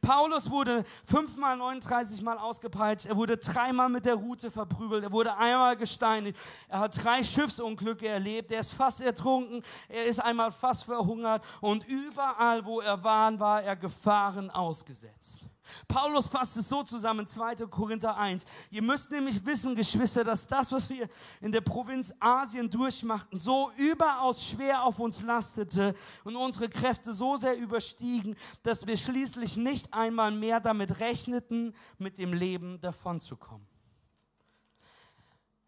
Paulus wurde fünfmal 39 Mal ausgepeitscht, er wurde dreimal mit der Rute verprügelt, er wurde einmal gesteinigt, er hat drei Schiffsunglücke erlebt, er ist fast ertrunken, er ist einmal fast verhungert. Und überall, wo er war, war er Gefahren ausgesetzt. Paulus fasst es so zusammen, 2. Korinther 1. Ihr müsst nämlich wissen, Geschwister, dass das, was wir in der Provinz Asien durchmachten, so überaus schwer auf uns lastete und unsere Kräfte so sehr überstiegen, dass wir schließlich nicht einmal mehr damit rechneten, mit dem Leben davonzukommen.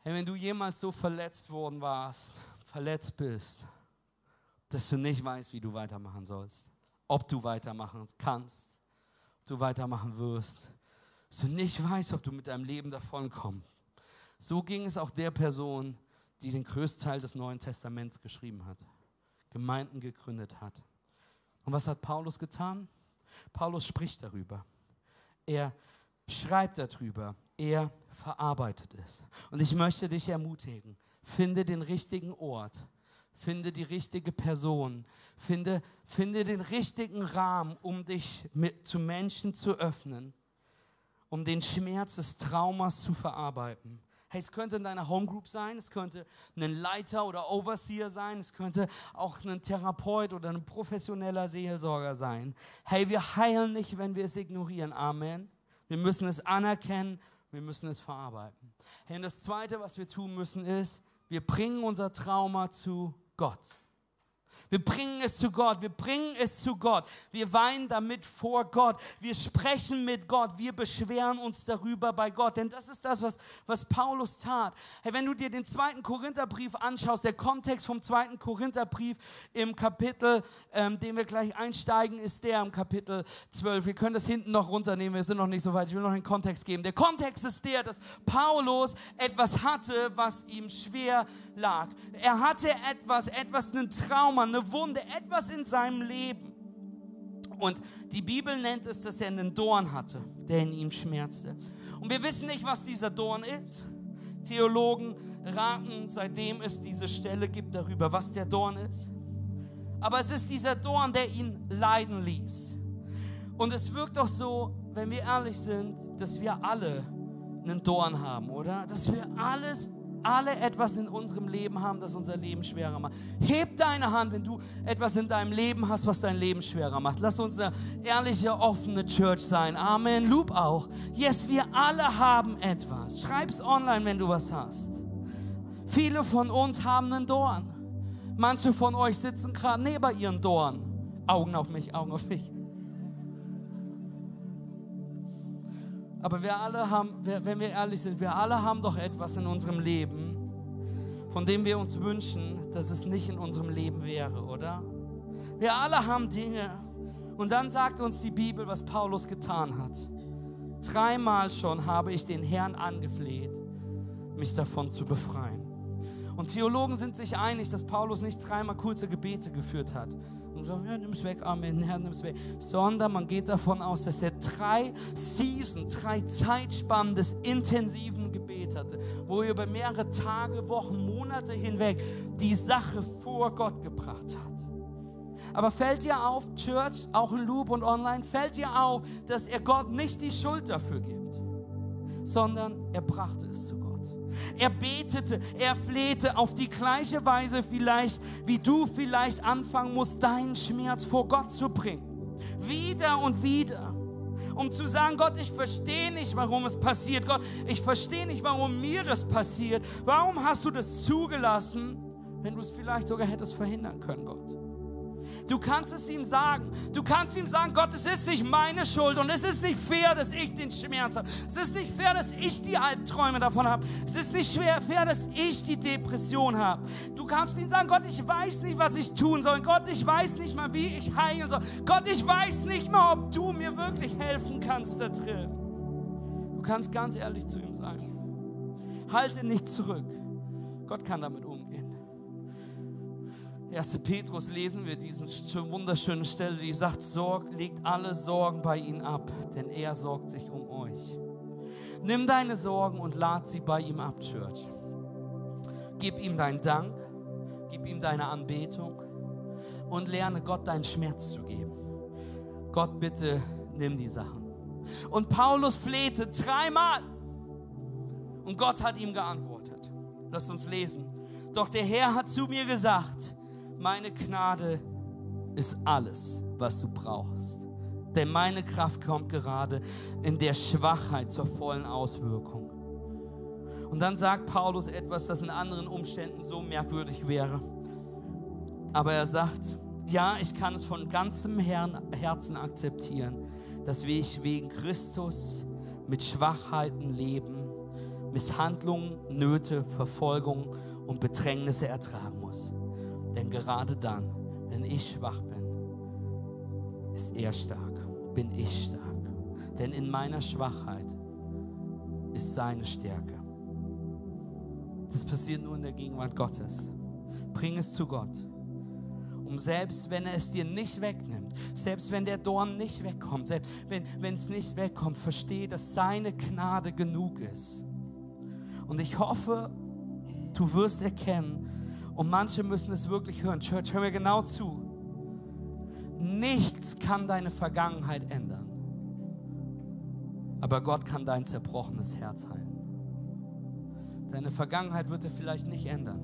Hey, wenn du jemals so verletzt worden warst, verletzt bist, dass du nicht weißt, wie du weitermachen sollst, ob du weitermachen kannst, du weitermachen wirst, dass du nicht weißt, ob du mit deinem Leben davonkommst. So ging es auch der Person, die den größten Teil des Neuen Testaments geschrieben hat, Gemeinden gegründet hat. Und was hat Paulus getan? Paulus spricht darüber. Er schreibt darüber. er verarbeitet es. Und ich möchte dich ermutigen, finde den richtigen Ort, finde die richtige Person, finde, finde den richtigen Rahmen, um dich mit, zu Menschen zu öffnen, um den Schmerz des Traumas zu verarbeiten. Hey, es könnte in deiner Homegroup sein, es könnte ein Leiter oder Overseer sein, es könnte auch ein Therapeut oder ein professioneller Seelsorger sein. Hey, wir heilen nicht, wenn wir es ignorieren. Amen. Wir müssen es anerkennen, wir müssen es verarbeiten. Hey, und das Zweite, was wir tun müssen, ist, wir bringen unser Trauma zu Gott. Wir bringen es zu Gott, wir bringen es zu Gott. Wir weinen damit vor Gott, wir sprechen mit Gott, wir beschweren uns darüber bei Gott. Denn das ist das, was, was Paulus tat. Hey, wenn du dir den zweiten Korintherbrief anschaust, der Kontext vom zweiten Korintherbrief im Kapitel, ähm, den wir gleich einsteigen, ist der im Kapitel 12. Wir können das hinten noch runternehmen, wir sind noch nicht so weit, ich will noch einen Kontext geben. Der Kontext ist der, dass Paulus etwas hatte, was ihm schwer lag. Er hatte etwas, etwas, ein Trauma, eine Wunde, etwas in seinem Leben. Und die Bibel nennt es, dass er einen Dorn hatte, der in ihm schmerzte. Und wir wissen nicht, was dieser Dorn ist. Theologen raten, seitdem es diese Stelle gibt, darüber, was der Dorn ist. Aber es ist dieser Dorn, der ihn leiden ließ. Und es wirkt doch so, wenn wir ehrlich sind, dass wir alle einen Dorn haben, oder? Dass wir alles alle etwas in unserem Leben haben, das unser Leben schwerer macht. Heb deine Hand, wenn du etwas in deinem Leben hast, was dein Leben schwerer macht. Lass uns eine ehrliche, offene Church sein. Amen. Loop auch. Yes, wir alle haben etwas. Schreib's online, wenn du was hast. Viele von uns haben einen Dorn. Manche von euch sitzen gerade neben ihren Dorn. Augen auf mich, Augen auf mich. Aber wir alle haben, wenn wir ehrlich sind, wir alle haben doch etwas in unserem Leben, von dem wir uns wünschen, dass es nicht in unserem Leben wäre, oder? Wir alle haben Dinge. Und dann sagt uns die Bibel, was Paulus getan hat. Dreimal schon habe ich den Herrn angefleht, mich davon zu befreien. Und Theologen sind sich einig, dass Paulus nicht dreimal kurze Gebete geführt hat, und sagen, Herr, nimm es weg, Amen, Herr, nimm es weg. Sondern man geht davon aus, dass er drei Season, drei Zeitspannen des intensiven Gebet hatte, wo er über mehrere Tage, Wochen, Monate hinweg die Sache vor Gott gebracht hat. Aber fällt dir auf, Church, auch in Loop und online, fällt dir auf, dass er Gott nicht die Schuld dafür gibt, sondern er brachte es zu Gott. Er betete, er flehte auf die gleiche Weise vielleicht, wie du vielleicht anfangen musst, deinen Schmerz vor Gott zu bringen. Wieder und wieder. Um zu sagen, Gott, ich verstehe nicht, warum es passiert. Gott, ich verstehe nicht, warum mir das passiert. Warum hast du das zugelassen, wenn du es vielleicht sogar hättest verhindern können, Gott? Du kannst es ihm sagen. Du kannst ihm sagen, Gott, es ist nicht meine Schuld und es ist nicht fair, dass ich den Schmerz habe. Es ist nicht fair, dass ich die Albträume davon habe. Es ist nicht schwer, fair, dass ich die Depression habe. Du kannst ihm sagen, Gott, ich weiß nicht, was ich tun soll. Gott, ich weiß nicht mal, wie ich heilen soll. Gott, ich weiß nicht mal, ob du mir wirklich helfen kannst da drin. Du kannst ganz ehrlich zu ihm sein. Halte nicht zurück. Gott kann damit umgehen. 1. Petrus lesen wir diese wunderschöne Stelle, die sagt, Sorg, legt alle Sorgen bei ihm ab, denn er sorgt sich um euch. Nimm deine Sorgen und lad sie bei ihm ab, Church. Gib ihm deinen Dank, gib ihm deine Anbetung und lerne Gott deinen Schmerz zu geben. Gott, bitte nimm die Sachen. Und Paulus flehte dreimal und Gott hat ihm geantwortet. Lasst uns lesen. Doch der Herr hat zu mir gesagt, meine Gnade ist alles, was du brauchst. Denn meine Kraft kommt gerade in der Schwachheit zur vollen Auswirkung. Und dann sagt Paulus etwas, das in anderen Umständen so merkwürdig wäre. Aber er sagt, ja, ich kann es von ganzem Herzen akzeptieren, dass ich wegen Christus mit Schwachheiten leben, Misshandlungen, Nöte, Verfolgung und Bedrängnisse ertragen muss. Denn gerade dann, wenn ich schwach bin, ist er stark, bin ich stark. Denn in meiner Schwachheit ist seine Stärke. Das passiert nur in der Gegenwart Gottes. Bring es zu Gott um selbst wenn er es dir nicht wegnimmt, selbst wenn der Dorn nicht wegkommt, selbst wenn es nicht wegkommt, verstehe, dass seine Gnade genug ist. Und ich hoffe, du wirst erkennen, und manche müssen es wirklich hören. Church, hör mir genau zu. Nichts kann deine Vergangenheit ändern. Aber Gott kann dein zerbrochenes Herz heilen. Deine Vergangenheit wird er vielleicht nicht ändern.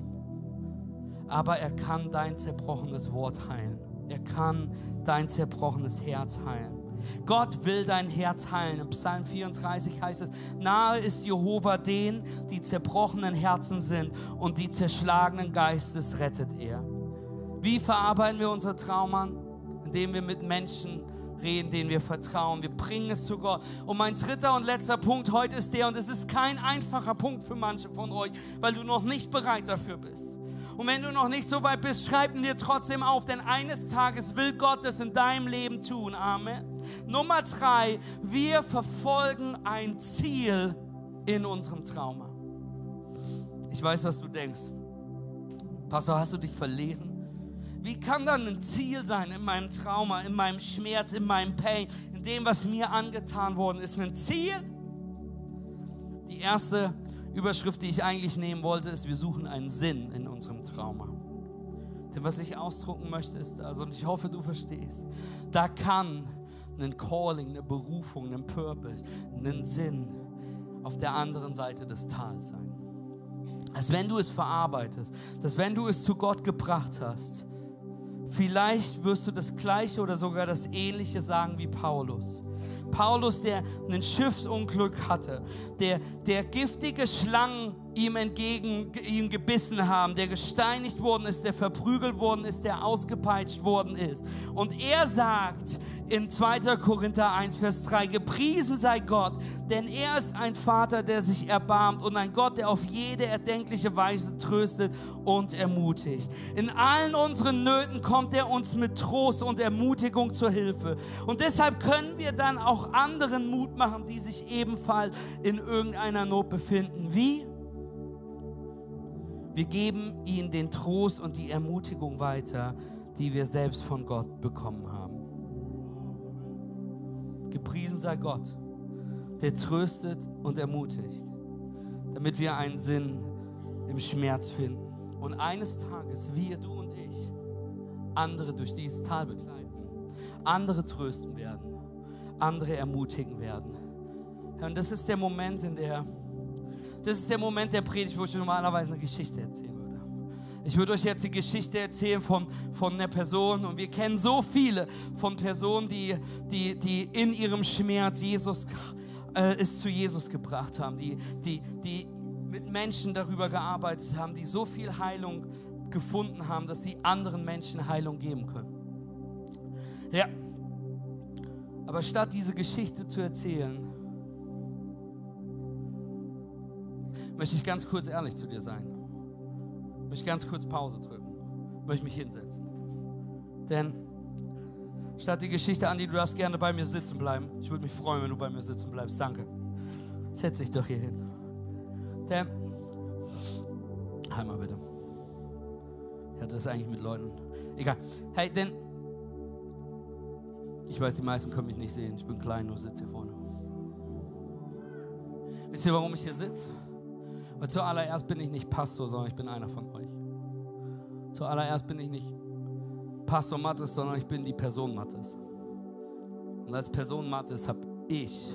Aber er kann dein zerbrochenes Wort heilen. Er kann dein zerbrochenes Herz heilen. Gott will dein Herz heilen. Im Psalm 34 heißt es, nahe ist Jehova den, die zerbrochenen Herzen sind und die zerschlagenen Geistes rettet er. Wie verarbeiten wir unser Trauma? Indem wir mit Menschen reden, denen wir vertrauen. Wir bringen es zu Gott. Und mein dritter und letzter Punkt heute ist der, und es ist kein einfacher Punkt für manche von euch, weil du noch nicht bereit dafür bist. Und wenn du noch nicht so weit bist, schreib ihn dir trotzdem auf, denn eines Tages will Gott es in deinem Leben tun. Amen. Nummer drei, wir verfolgen ein Ziel in unserem Trauma. Ich weiß, was du denkst. Pastor, hast du dich verlesen? Wie kann dann ein Ziel sein in meinem Trauma, in meinem Schmerz, in meinem Pain, in dem, was mir angetan worden ist? Ein Ziel? Die erste Überschrift, die ich eigentlich nehmen wollte, ist, wir suchen einen Sinn in unserem Trauma. Denn was ich ausdrucken möchte, ist also, und ich hoffe, du verstehst, da kann ein Calling, eine Berufung, ein Purpose, einen Sinn auf der anderen Seite des Tals sein. Dass wenn du es verarbeitest, dass wenn du es zu Gott gebracht hast, Vielleicht wirst du das Gleiche oder sogar das Ähnliche sagen wie Paulus. Paulus, der ein Schiffsunglück hatte, der, der giftige Schlangen ihm entgegen ihm gebissen haben, der gesteinigt worden ist, der verprügelt worden ist, der ausgepeitscht worden ist. Und er sagt in 2. Korinther 1, Vers 3, gepriesen sei Gott, denn er ist ein Vater, der sich erbarmt und ein Gott, der auf jede erdenkliche Weise tröstet und ermutigt. In allen unseren Nöten kommt er uns mit Trost und Ermutigung zur Hilfe. Und deshalb können wir dann auch anderen Mut machen, die sich ebenfalls in irgendeiner Not befinden. Wie? Wir geben ihnen den Trost und die Ermutigung weiter, die wir selbst von Gott bekommen haben. Gepriesen sei Gott, der tröstet und ermutigt, damit wir einen Sinn im Schmerz finden. Und eines Tages, wir, du und ich, andere durch dieses Tal begleiten, andere trösten werden, andere ermutigen werden. und das ist der Moment, in der das ist der Moment der Predigt, wo ich normalerweise eine Geschichte erzählen würde. Ich würde euch jetzt die Geschichte erzählen von, von einer Person und wir kennen so viele von Personen, die, die, die in ihrem Schmerz Jesus, äh, es zu Jesus gebracht haben, die, die, die mit Menschen darüber gearbeitet haben, die so viel Heilung gefunden haben, dass sie anderen Menschen Heilung geben können. Ja, aber statt diese Geschichte zu erzählen, möchte ich ganz kurz ehrlich zu dir sein. Möchte ich ganz kurz Pause drücken. Möchte mich hinsetzen. Denn statt die Geschichte, Andi, du darfst gerne bei mir sitzen bleiben. Ich würde mich freuen, wenn du bei mir sitzen bleibst. Danke. Setz dich doch hier hin. Denn, einmal bitte. Ich hatte das eigentlich mit Leuten. Egal. Hey, denn ich weiß, die meisten können mich nicht sehen. Ich bin klein, nur sitze hier vorne. Wisst ihr, warum ich hier sitze? Weil zuallererst bin ich nicht Pastor, sondern ich bin einer von euch. Zuallererst bin ich nicht Pastor Mattes, sondern ich bin die Person Mattes. Und als Person Mattes habe ich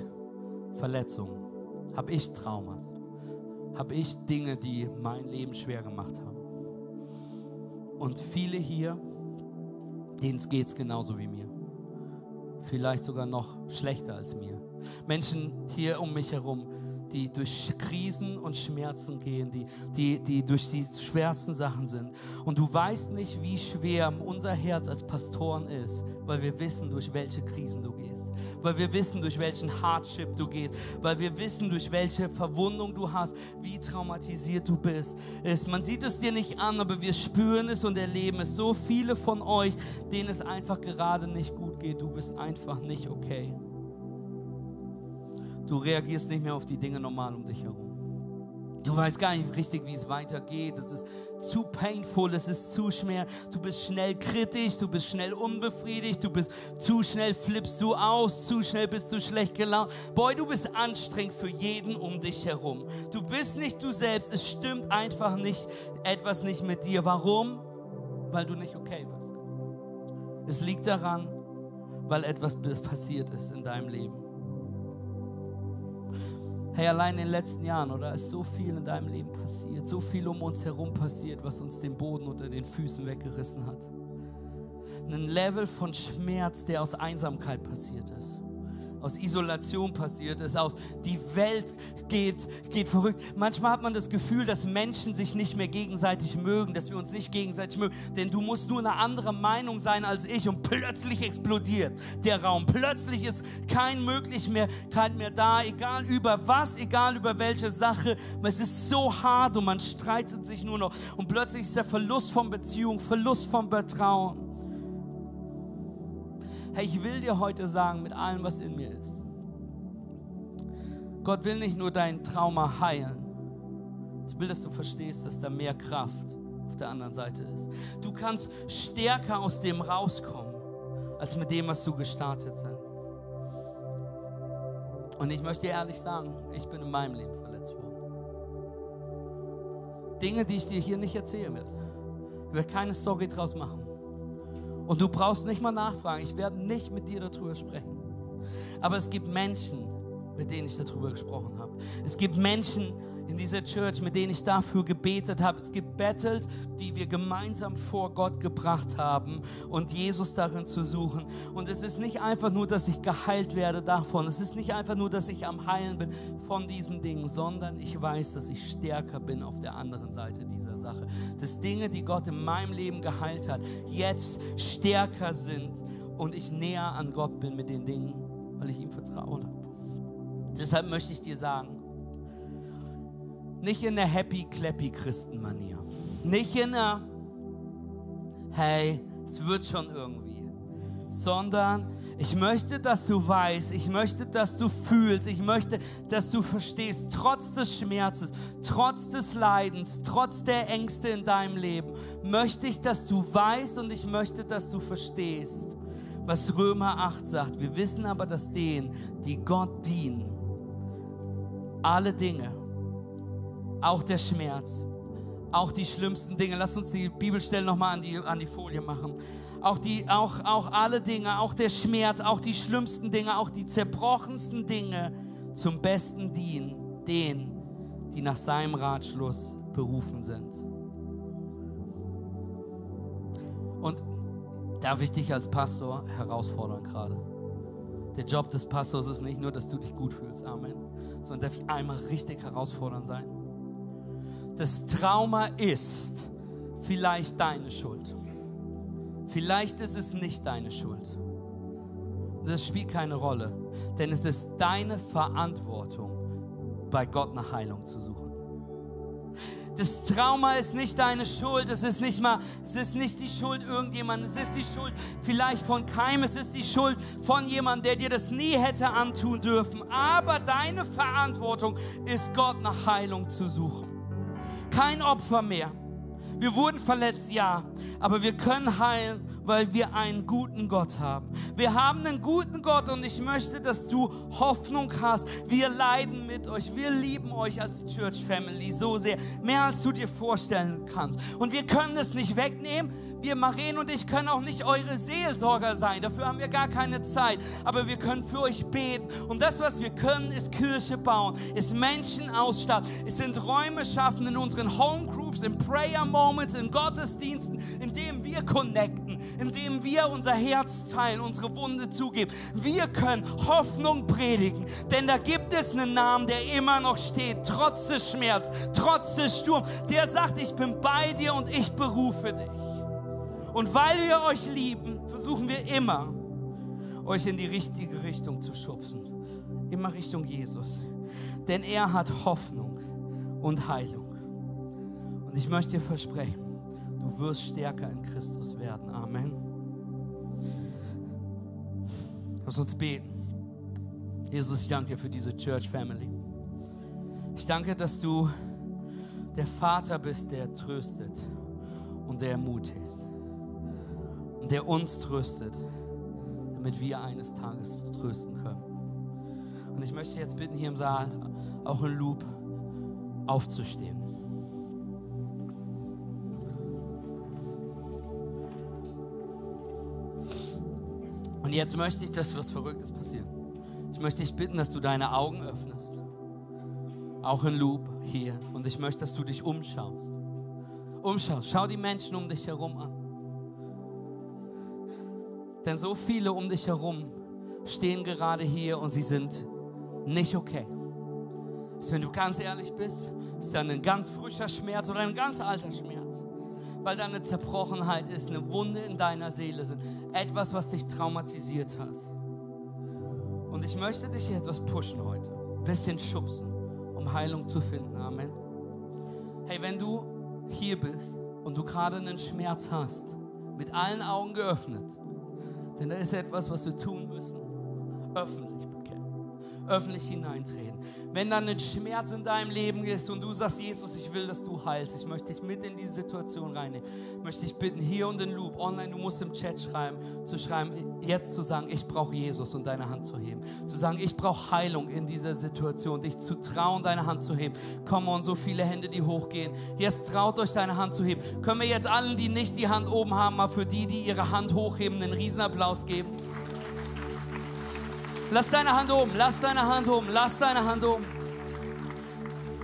Verletzungen, habe ich Traumas, habe ich Dinge, die mein Leben schwer gemacht haben. Und viele hier, denen geht es genauso wie mir. Vielleicht sogar noch schlechter als mir. Menschen hier um mich herum, die durch Krisen und Schmerzen gehen, die, die, die durch die schwersten Sachen sind. Und du weißt nicht, wie schwer unser Herz als Pastoren ist, weil wir wissen, durch welche Krisen du gehst, weil wir wissen, durch welchen Hardship du gehst, weil wir wissen, durch welche Verwundung du hast, wie traumatisiert du bist. Ist. Man sieht es dir nicht an, aber wir spüren es und erleben es. So viele von euch, denen es einfach gerade nicht gut geht. Du bist einfach nicht okay. Du reagierst nicht mehr auf die Dinge normal um dich herum. Du weißt gar nicht richtig, wie es weitergeht. Es ist zu painful, es ist zu schwer. Du bist schnell kritisch, du bist schnell unbefriedigt, du bist zu schnell flippst du aus, zu schnell bist du schlecht gelaunt. Boy, du bist anstrengend für jeden um dich herum. Du bist nicht du selbst, es stimmt einfach nicht etwas nicht mit dir. Warum? Weil du nicht okay bist. Es liegt daran, weil etwas passiert ist in deinem Leben. Hey, allein in den letzten Jahren, oder ist so viel in deinem Leben passiert, so viel um uns herum passiert, was uns den Boden unter den Füßen weggerissen hat. Ein Level von Schmerz, der aus Einsamkeit passiert ist aus Isolation passiert ist, aus die Welt geht, geht verrückt. Manchmal hat man das Gefühl, dass Menschen sich nicht mehr gegenseitig mögen, dass wir uns nicht gegenseitig mögen, denn du musst nur eine andere Meinung sein als ich und plötzlich explodiert der Raum. Plötzlich ist kein Möglichkeit mehr da, egal über was, egal über welche Sache. Es ist so hart und man streitet sich nur noch und plötzlich ist der Verlust von Beziehung, Verlust von Vertrauen. Hey, ich will dir heute sagen, mit allem, was in mir ist, Gott will nicht nur dein Trauma heilen. Ich will, dass du verstehst, dass da mehr Kraft auf der anderen Seite ist. Du kannst stärker aus dem rauskommen, als mit dem, was du gestartet hast. Und ich möchte dir ehrlich sagen, ich bin in meinem Leben verletzt worden. Dinge, die ich dir hier nicht erzählen werde. Ich werde keine Story draus machen. Und du brauchst nicht mal nachfragen. Ich werde nicht mit dir darüber sprechen. Aber es gibt Menschen, mit denen ich darüber gesprochen habe. Es gibt Menschen, in dieser Church, mit denen ich dafür gebetet habe. Es Battles, die wir gemeinsam vor Gott gebracht haben und Jesus darin zu suchen. Und es ist nicht einfach nur, dass ich geheilt werde davon. Es ist nicht einfach nur, dass ich am Heilen bin von diesen Dingen, sondern ich weiß, dass ich stärker bin auf der anderen Seite dieser Sache. Dass Dinge, die Gott in meinem Leben geheilt hat, jetzt stärker sind und ich näher an Gott bin mit den Dingen, weil ich ihm vertrauen habe. Deshalb möchte ich dir sagen, nicht in der happy-clappy-Christenmanier. Nicht in der, hey, es wird schon irgendwie. Sondern ich möchte, dass du weißt, ich möchte, dass du fühlst, ich möchte, dass du verstehst, trotz des Schmerzes, trotz des Leidens, trotz der Ängste in deinem Leben, möchte ich, dass du weißt und ich möchte, dass du verstehst, was Römer 8 sagt. Wir wissen aber, dass denen, die Gott dienen, alle Dinge auch der Schmerz, auch die schlimmsten Dinge. Lass uns die Bibelstelle nochmal an die, an die Folie machen. Auch, die, auch, auch alle Dinge, auch der Schmerz, auch die schlimmsten Dinge, auch die zerbrochensten Dinge zum Besten dienen, denen, die nach seinem Ratschluss berufen sind. Und darf ich dich als Pastor herausfordern gerade? Der Job des Pastors ist nicht nur, dass du dich gut fühlst, Amen, sondern darf ich einmal richtig herausfordernd sein das Trauma ist vielleicht deine Schuld. Vielleicht ist es nicht deine Schuld. Das spielt keine Rolle, denn es ist deine Verantwortung, bei Gott nach Heilung zu suchen. Das Trauma ist nicht deine Schuld, es ist nicht mal, es ist nicht die Schuld irgendjemandem, es ist die Schuld vielleicht von keinem, es ist die Schuld von jemandem, der dir das nie hätte antun dürfen. Aber deine Verantwortung ist, Gott nach Heilung zu suchen. Kein Opfer mehr. Wir wurden verletzt, ja, aber wir können heilen, weil wir einen guten Gott haben. Wir haben einen guten Gott und ich möchte, dass du Hoffnung hast. Wir leiden mit euch. Wir lieben euch als Church Family so sehr. Mehr als du dir vorstellen kannst. Und wir können es nicht wegnehmen wir, Maren und ich, können auch nicht eure Seelsorger sein. Dafür haben wir gar keine Zeit. Aber wir können für euch beten. Und das, was wir können, ist Kirche bauen, ist Menschen ausstatten, es sind Räume schaffen in unseren Homegroups, in Prayer Moments, in Gottesdiensten, in dem wir connecten, in dem wir unser Herz teilen, unsere Wunde zugeben. Wir können Hoffnung predigen, denn da gibt es einen Namen, der immer noch steht, trotz des Schmerzes, trotz des Sturms. Der sagt, ich bin bei dir und ich berufe dich. Und weil wir euch lieben, versuchen wir immer, euch in die richtige Richtung zu schubsen. Immer Richtung Jesus. Denn er hat Hoffnung und Heilung. Und ich möchte dir versprechen, du wirst stärker in Christus werden. Amen. Lass uns beten. Jesus, ich danke dir für diese Church Family. Ich danke, dass du der Vater bist, der tröstet und der ermutigt und der uns tröstet, damit wir eines Tages trösten können. Und ich möchte jetzt bitten, hier im Saal, auch in Loop, aufzustehen. Und jetzt möchte ich, dass was Verrücktes passiert. Ich möchte dich bitten, dass du deine Augen öffnest. Auch in Loop hier. Und ich möchte, dass du dich umschaust. Umschaust. Schau die Menschen um dich herum an. Denn so viele um dich herum stehen gerade hier und sie sind nicht okay. Also wenn du ganz ehrlich bist, ist dann ein ganz frischer Schmerz oder ein ganz alter Schmerz. Weil da eine Zerbrochenheit ist, eine Wunde in deiner Seele sind. Etwas, was dich traumatisiert hat. Und ich möchte dich etwas pushen heute. Ein bisschen schubsen, um Heilung zu finden. Amen. Hey, wenn du hier bist und du gerade einen Schmerz hast, mit allen Augen geöffnet, denn da ist etwas, was wir tun müssen. Öffentlich öffentlich hineintreten. Wenn dann ein Schmerz in deinem Leben ist und du sagst, Jesus, ich will, dass du heilst, ich möchte dich mit in diese Situation reinnehmen, möchte ich bitten, hier und in Loop, online, du musst im Chat schreiben, zu schreiben, jetzt zu sagen, ich brauche Jesus und deine Hand zu heben. Zu sagen, ich brauche Heilung in dieser Situation, dich zu trauen, deine Hand zu heben. Komm und so viele Hände, die hochgehen. Jetzt traut euch, deine Hand zu heben. Können wir jetzt allen, die nicht die Hand oben haben, mal für die, die ihre Hand hochheben, einen Riesenapplaus geben? Lass deine Hand oben, lass deine Hand oben, lass deine Hand oben.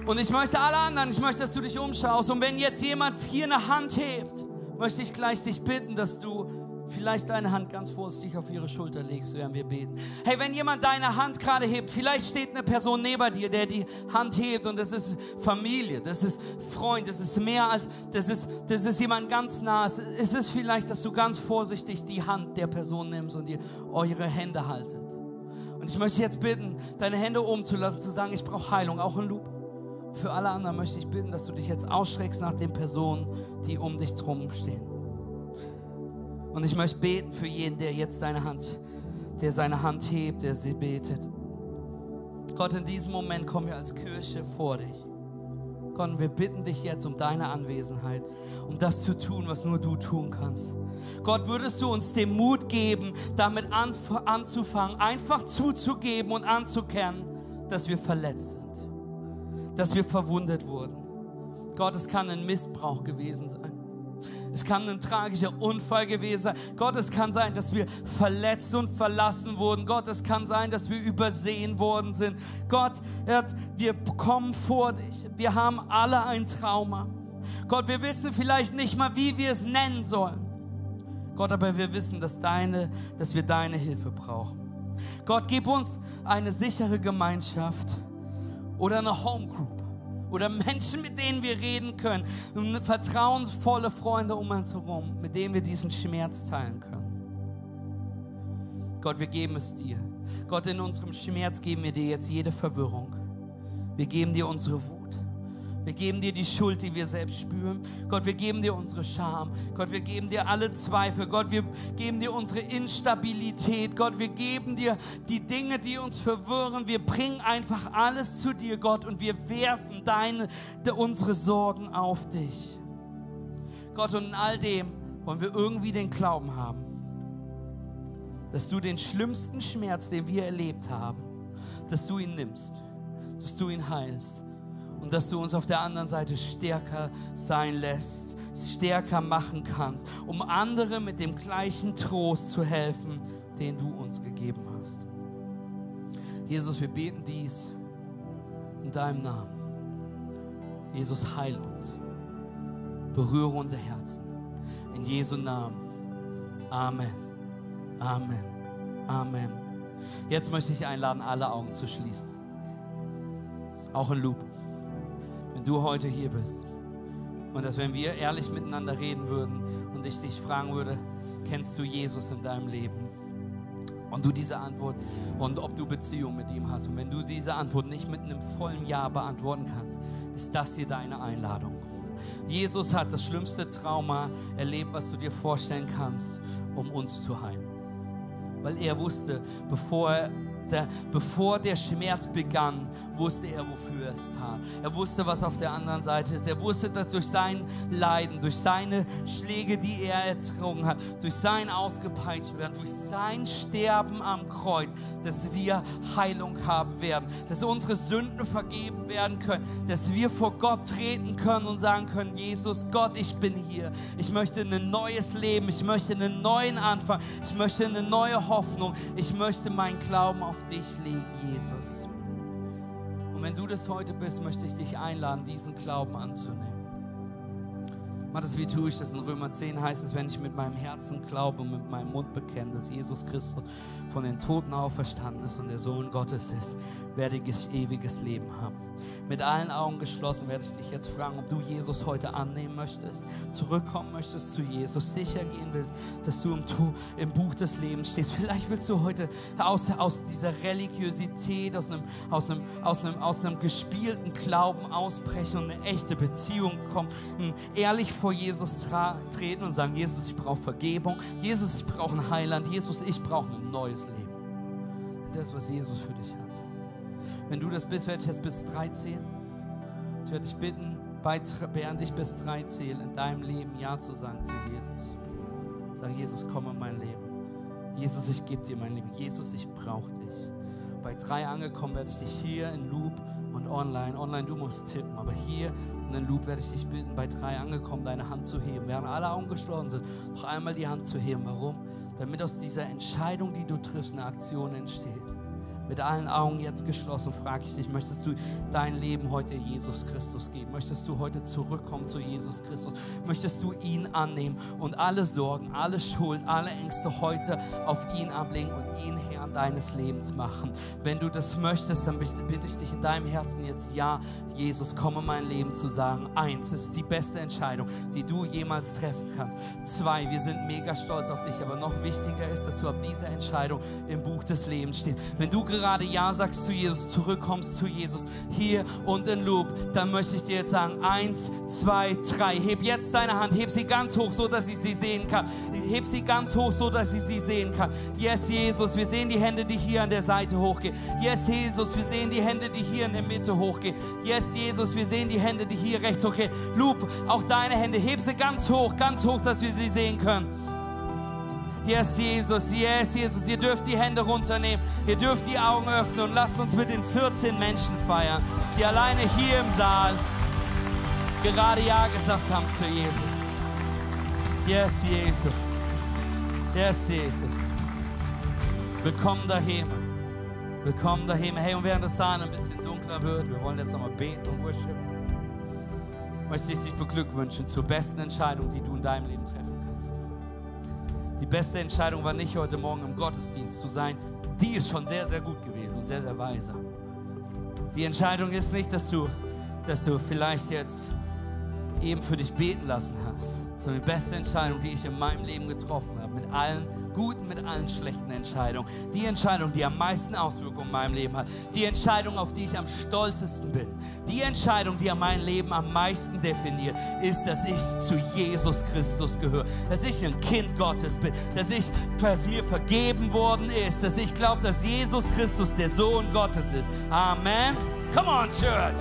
Und ich möchte alle anderen, ich möchte, dass du dich umschaust. Und wenn jetzt jemand hier eine Hand hebt, möchte ich gleich dich bitten, dass du vielleicht deine Hand ganz vorsichtig auf ihre Schulter legst, während wir beten. Hey, wenn jemand deine Hand gerade hebt, vielleicht steht eine Person neben dir, der die Hand hebt und das ist Familie, das ist Freund, das ist mehr als, das ist, das ist jemand ganz nah. Es ist vielleicht, dass du ganz vorsichtig die Hand der Person nimmst und ihr eure Hände haltet. Und ich möchte jetzt bitten, deine Hände umzulassen, zu sagen, ich brauche Heilung, auch in Loop. Für alle anderen möchte ich bitten, dass du dich jetzt ausstreckst nach den Personen, die um dich drum stehen. Und ich möchte beten für jeden, der jetzt deine Hand, der seine Hand hebt, der sie betet. Gott, in diesem Moment kommen wir als Kirche vor dich. Gott, wir bitten dich jetzt um deine Anwesenheit, um das zu tun, was nur du tun kannst. Gott, würdest du uns den Mut geben, damit anzufangen, einfach zuzugeben und anzukennen, dass wir verletzt sind, dass wir verwundet wurden. Gott, es kann ein Missbrauch gewesen sein. Es kann ein tragischer Unfall gewesen sein. Gott, es kann sein, dass wir verletzt und verlassen wurden. Gott, es kann sein, dass wir übersehen worden sind. Gott, wir kommen vor dich. Wir haben alle ein Trauma. Gott, wir wissen vielleicht nicht mal, wie wir es nennen sollen. Gott, aber wir wissen, dass, deine, dass wir deine Hilfe brauchen. Gott, gib uns eine sichere Gemeinschaft oder eine Home Group oder Menschen, mit denen wir reden können, vertrauensvolle Freunde um uns herum, mit denen wir diesen Schmerz teilen können. Gott, wir geben es dir. Gott, in unserem Schmerz geben wir dir jetzt jede Verwirrung. Wir geben dir unsere Wut. Wir geben dir die Schuld, die wir selbst spüren. Gott, wir geben dir unsere Scham. Gott, wir geben dir alle Zweifel. Gott, wir geben dir unsere Instabilität. Gott, wir geben dir die Dinge, die uns verwirren. Wir bringen einfach alles zu dir, Gott, und wir werfen deine, unsere Sorgen auf dich. Gott, und in all dem wollen wir irgendwie den Glauben haben, dass du den schlimmsten Schmerz, den wir erlebt haben, dass du ihn nimmst, dass du ihn heilst und dass du uns auf der anderen Seite stärker sein lässt, stärker machen kannst, um andere mit dem gleichen Trost zu helfen, den du uns gegeben hast. Jesus, wir beten dies in deinem Namen. Jesus, heil uns. Berühre unser Herzen. In Jesu Namen. Amen. Amen. Amen. Jetzt möchte ich einladen, alle Augen zu schließen. Auch in Loop du heute hier bist. Und dass wenn wir ehrlich miteinander reden würden und ich dich fragen würde, kennst du Jesus in deinem Leben? Und du diese Antwort und ob du Beziehung mit ihm hast. Und wenn du diese Antwort nicht mit einem vollen Ja beantworten kannst, ist das hier deine Einladung. Jesus hat das schlimmste Trauma erlebt, was du dir vorstellen kannst, um uns zu heilen. Weil er wusste, bevor er der, bevor der Schmerz begann, wusste er, wofür er es tat. Er wusste, was auf der anderen Seite ist. Er wusste, dass durch sein Leiden, durch seine Schläge, die er ertrunken hat, durch sein ausgepeitscht werden, durch sein Sterben am Kreuz, dass wir Heilung haben werden, dass unsere Sünden vergeben werden können, dass wir vor Gott treten können und sagen können, Jesus, Gott, ich bin hier. Ich möchte ein neues Leben, ich möchte einen neuen Anfang, ich möchte eine neue Hoffnung, ich möchte meinen Glauben auf dich legen, Jesus. Und wenn du das heute bist, möchte ich dich einladen, diesen Glauben anzunehmen. Matthias, wie tue ich das? In Römer 10 heißt es, wenn ich mit meinem Herzen glaube und mit meinem Mund bekenne, dass Jesus Christus von den Toten auferstanden ist und der Sohn Gottes ist, werde ich ewiges Leben haben. Mit allen Augen geschlossen werde ich dich jetzt fragen, ob du Jesus heute annehmen möchtest, zurückkommen möchtest zu Jesus, sicher gehen willst, dass du im, im Buch des Lebens stehst. Vielleicht willst du heute aus, aus dieser Religiosität, aus einem, aus, einem, aus, einem, aus einem gespielten Glauben ausbrechen und eine echte Beziehung kommen, ehrlich vor Jesus treten und sagen, Jesus, ich brauche Vergebung, Jesus, ich brauche einen Heiland, Jesus, ich brauche ein neues Leben. Das, was Jesus für dich hat. Wenn du das bist, werde ich jetzt bis drei zählen. Ich werde dich bitten, während ich bis drei zähle, in deinem Leben Ja zu sagen zu Jesus. Sag, Jesus, komm in mein Leben. Jesus, ich gebe dir mein Leben. Jesus, ich brauche dich. Bei drei angekommen werde ich dich hier in Loop und online. Online, du musst tippen, aber hier in Loop werde ich dich bitten, bei drei angekommen, deine Hand zu heben. Während alle Augen geschlossen sind, noch einmal die Hand zu heben. Warum? Damit aus dieser Entscheidung, die du triffst, eine Aktion entsteht mit allen Augen jetzt geschlossen, frage ich dich, möchtest du dein Leben heute Jesus Christus geben? Möchtest du heute zurückkommen zu Jesus Christus? Möchtest du ihn annehmen und alle Sorgen, alle Schuld, alle Ängste heute auf ihn ablegen und ihn Herrn deines Lebens machen? Wenn du das möchtest, dann bitte ich dich in deinem Herzen jetzt, ja, Jesus, komme mein Leben zu sagen. Eins, es ist die beste Entscheidung, die du jemals treffen kannst. Zwei, wir sind mega stolz auf dich, aber noch wichtiger ist, dass du ab dieser Entscheidung im Buch des Lebens stehst. Wenn du gerade Ja sagst zu Jesus, zurückkommst zu Jesus, hier und in Loop, dann möchte ich dir jetzt sagen, eins, zwei, drei. Heb jetzt deine Hand, heb sie ganz hoch, so dass ich sie sehen kann. Heb sie ganz hoch, so dass ich sie sehen kann. Yes, Jesus, wir sehen die Hände, die hier an der Seite hochgehen. Yes, Jesus, wir sehen die Hände, die hier in der Mitte hochgehen. Yes, Jesus, wir sehen die Hände, die hier rechts hochgehen. Loop, auch deine Hände, heb sie ganz hoch, ganz hoch, dass wir sie sehen können. Yes, Jesus, yes, Jesus. Ihr dürft die Hände runternehmen. Ihr dürft die Augen öffnen und lasst uns mit den 14 Menschen feiern, die alleine hier im Saal gerade Ja gesagt haben zu Jesus. Yes, Jesus. Yes, Jesus. Willkommen daheim. Willkommen daheim. Hey, und während das Saal ein bisschen dunkler wird, wir wollen jetzt nochmal beten und worshipen, möchte ich dich beglückwünschen zur besten Entscheidung, die du in deinem Leben treffen die beste Entscheidung war nicht heute Morgen im Gottesdienst zu sein. Die ist schon sehr, sehr gut gewesen und sehr, sehr weise. Die Entscheidung ist nicht, dass du, dass du vielleicht jetzt eben für dich beten lassen hast, sondern die beste Entscheidung, die ich in meinem Leben getroffen habe, mit allen guten, mit allen schlechten Entscheidungen. Die Entscheidung, die am meisten Auswirkungen in meinem Leben hat. Die Entscheidung, auf die ich am stolzesten bin. Die Entscheidung, die mein Leben am meisten definiert, ist, dass ich zu Jesus Christus gehöre. Dass ich ein Kind Gottes bin. Dass ich, dass mir vergeben worden ist. Dass ich glaube, dass Jesus Christus der Sohn Gottes ist. Amen. Come on, Church.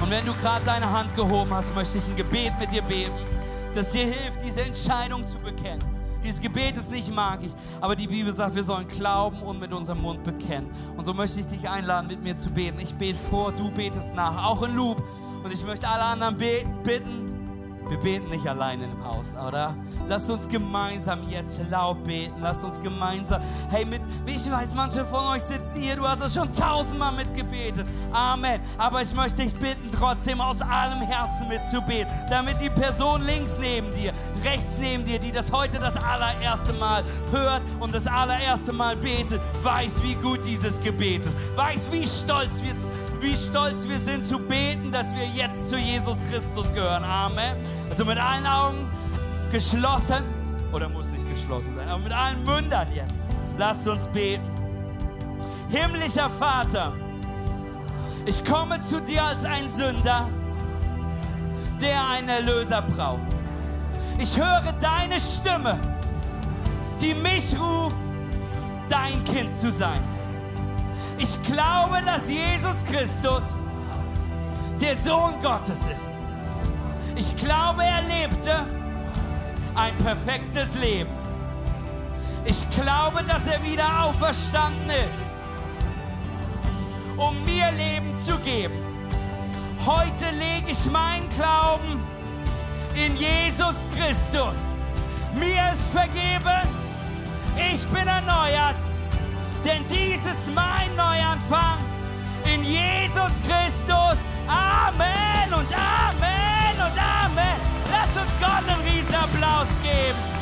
Und wenn du gerade deine Hand gehoben hast, möchte ich ein Gebet mit dir beten das dir hilft, diese Entscheidung zu bekennen. Dieses Gebet ist nicht magisch, aber die Bibel sagt, wir sollen glauben und mit unserem Mund bekennen. Und so möchte ich dich einladen, mit mir zu beten. Ich bete vor, du betest nach, auch in Loop. Und ich möchte alle anderen beten, bitten, wir beten nicht allein im Haus, oder? Lasst uns gemeinsam jetzt laut beten. Lasst uns gemeinsam, hey, mit, ich weiß, manche von euch sitzen hier, du hast es schon tausendmal mitgebetet. Amen. Aber ich möchte dich bitten, trotzdem aus allem Herzen mitzubeten, damit die Person links neben dir, rechts neben dir, die das heute das allererste Mal hört und das allererste Mal betet, weiß, wie gut dieses Gebet ist, weiß, wie stolz wir sind wie stolz wir sind zu beten, dass wir jetzt zu Jesus Christus gehören. Amen. Also mit allen Augen geschlossen, oder muss nicht geschlossen sein, aber mit allen Mündern jetzt. Lasst uns beten. Himmlischer Vater, ich komme zu dir als ein Sünder, der einen Erlöser braucht. Ich höre deine Stimme, die mich ruft dein Kind zu sein. Ich glaube, dass Jesus Christus der Sohn Gottes ist. Ich glaube, er lebte ein perfektes Leben. Ich glaube, dass er wieder auferstanden ist, um mir Leben zu geben. Heute lege ich meinen Glauben in Jesus Christus. Mir ist vergeben, ich bin erneuert, denn dies ist mein Neuanfang in Jesus Christus. Amen und Amen und Amen. Lass uns Gott einen Riesenapplaus geben.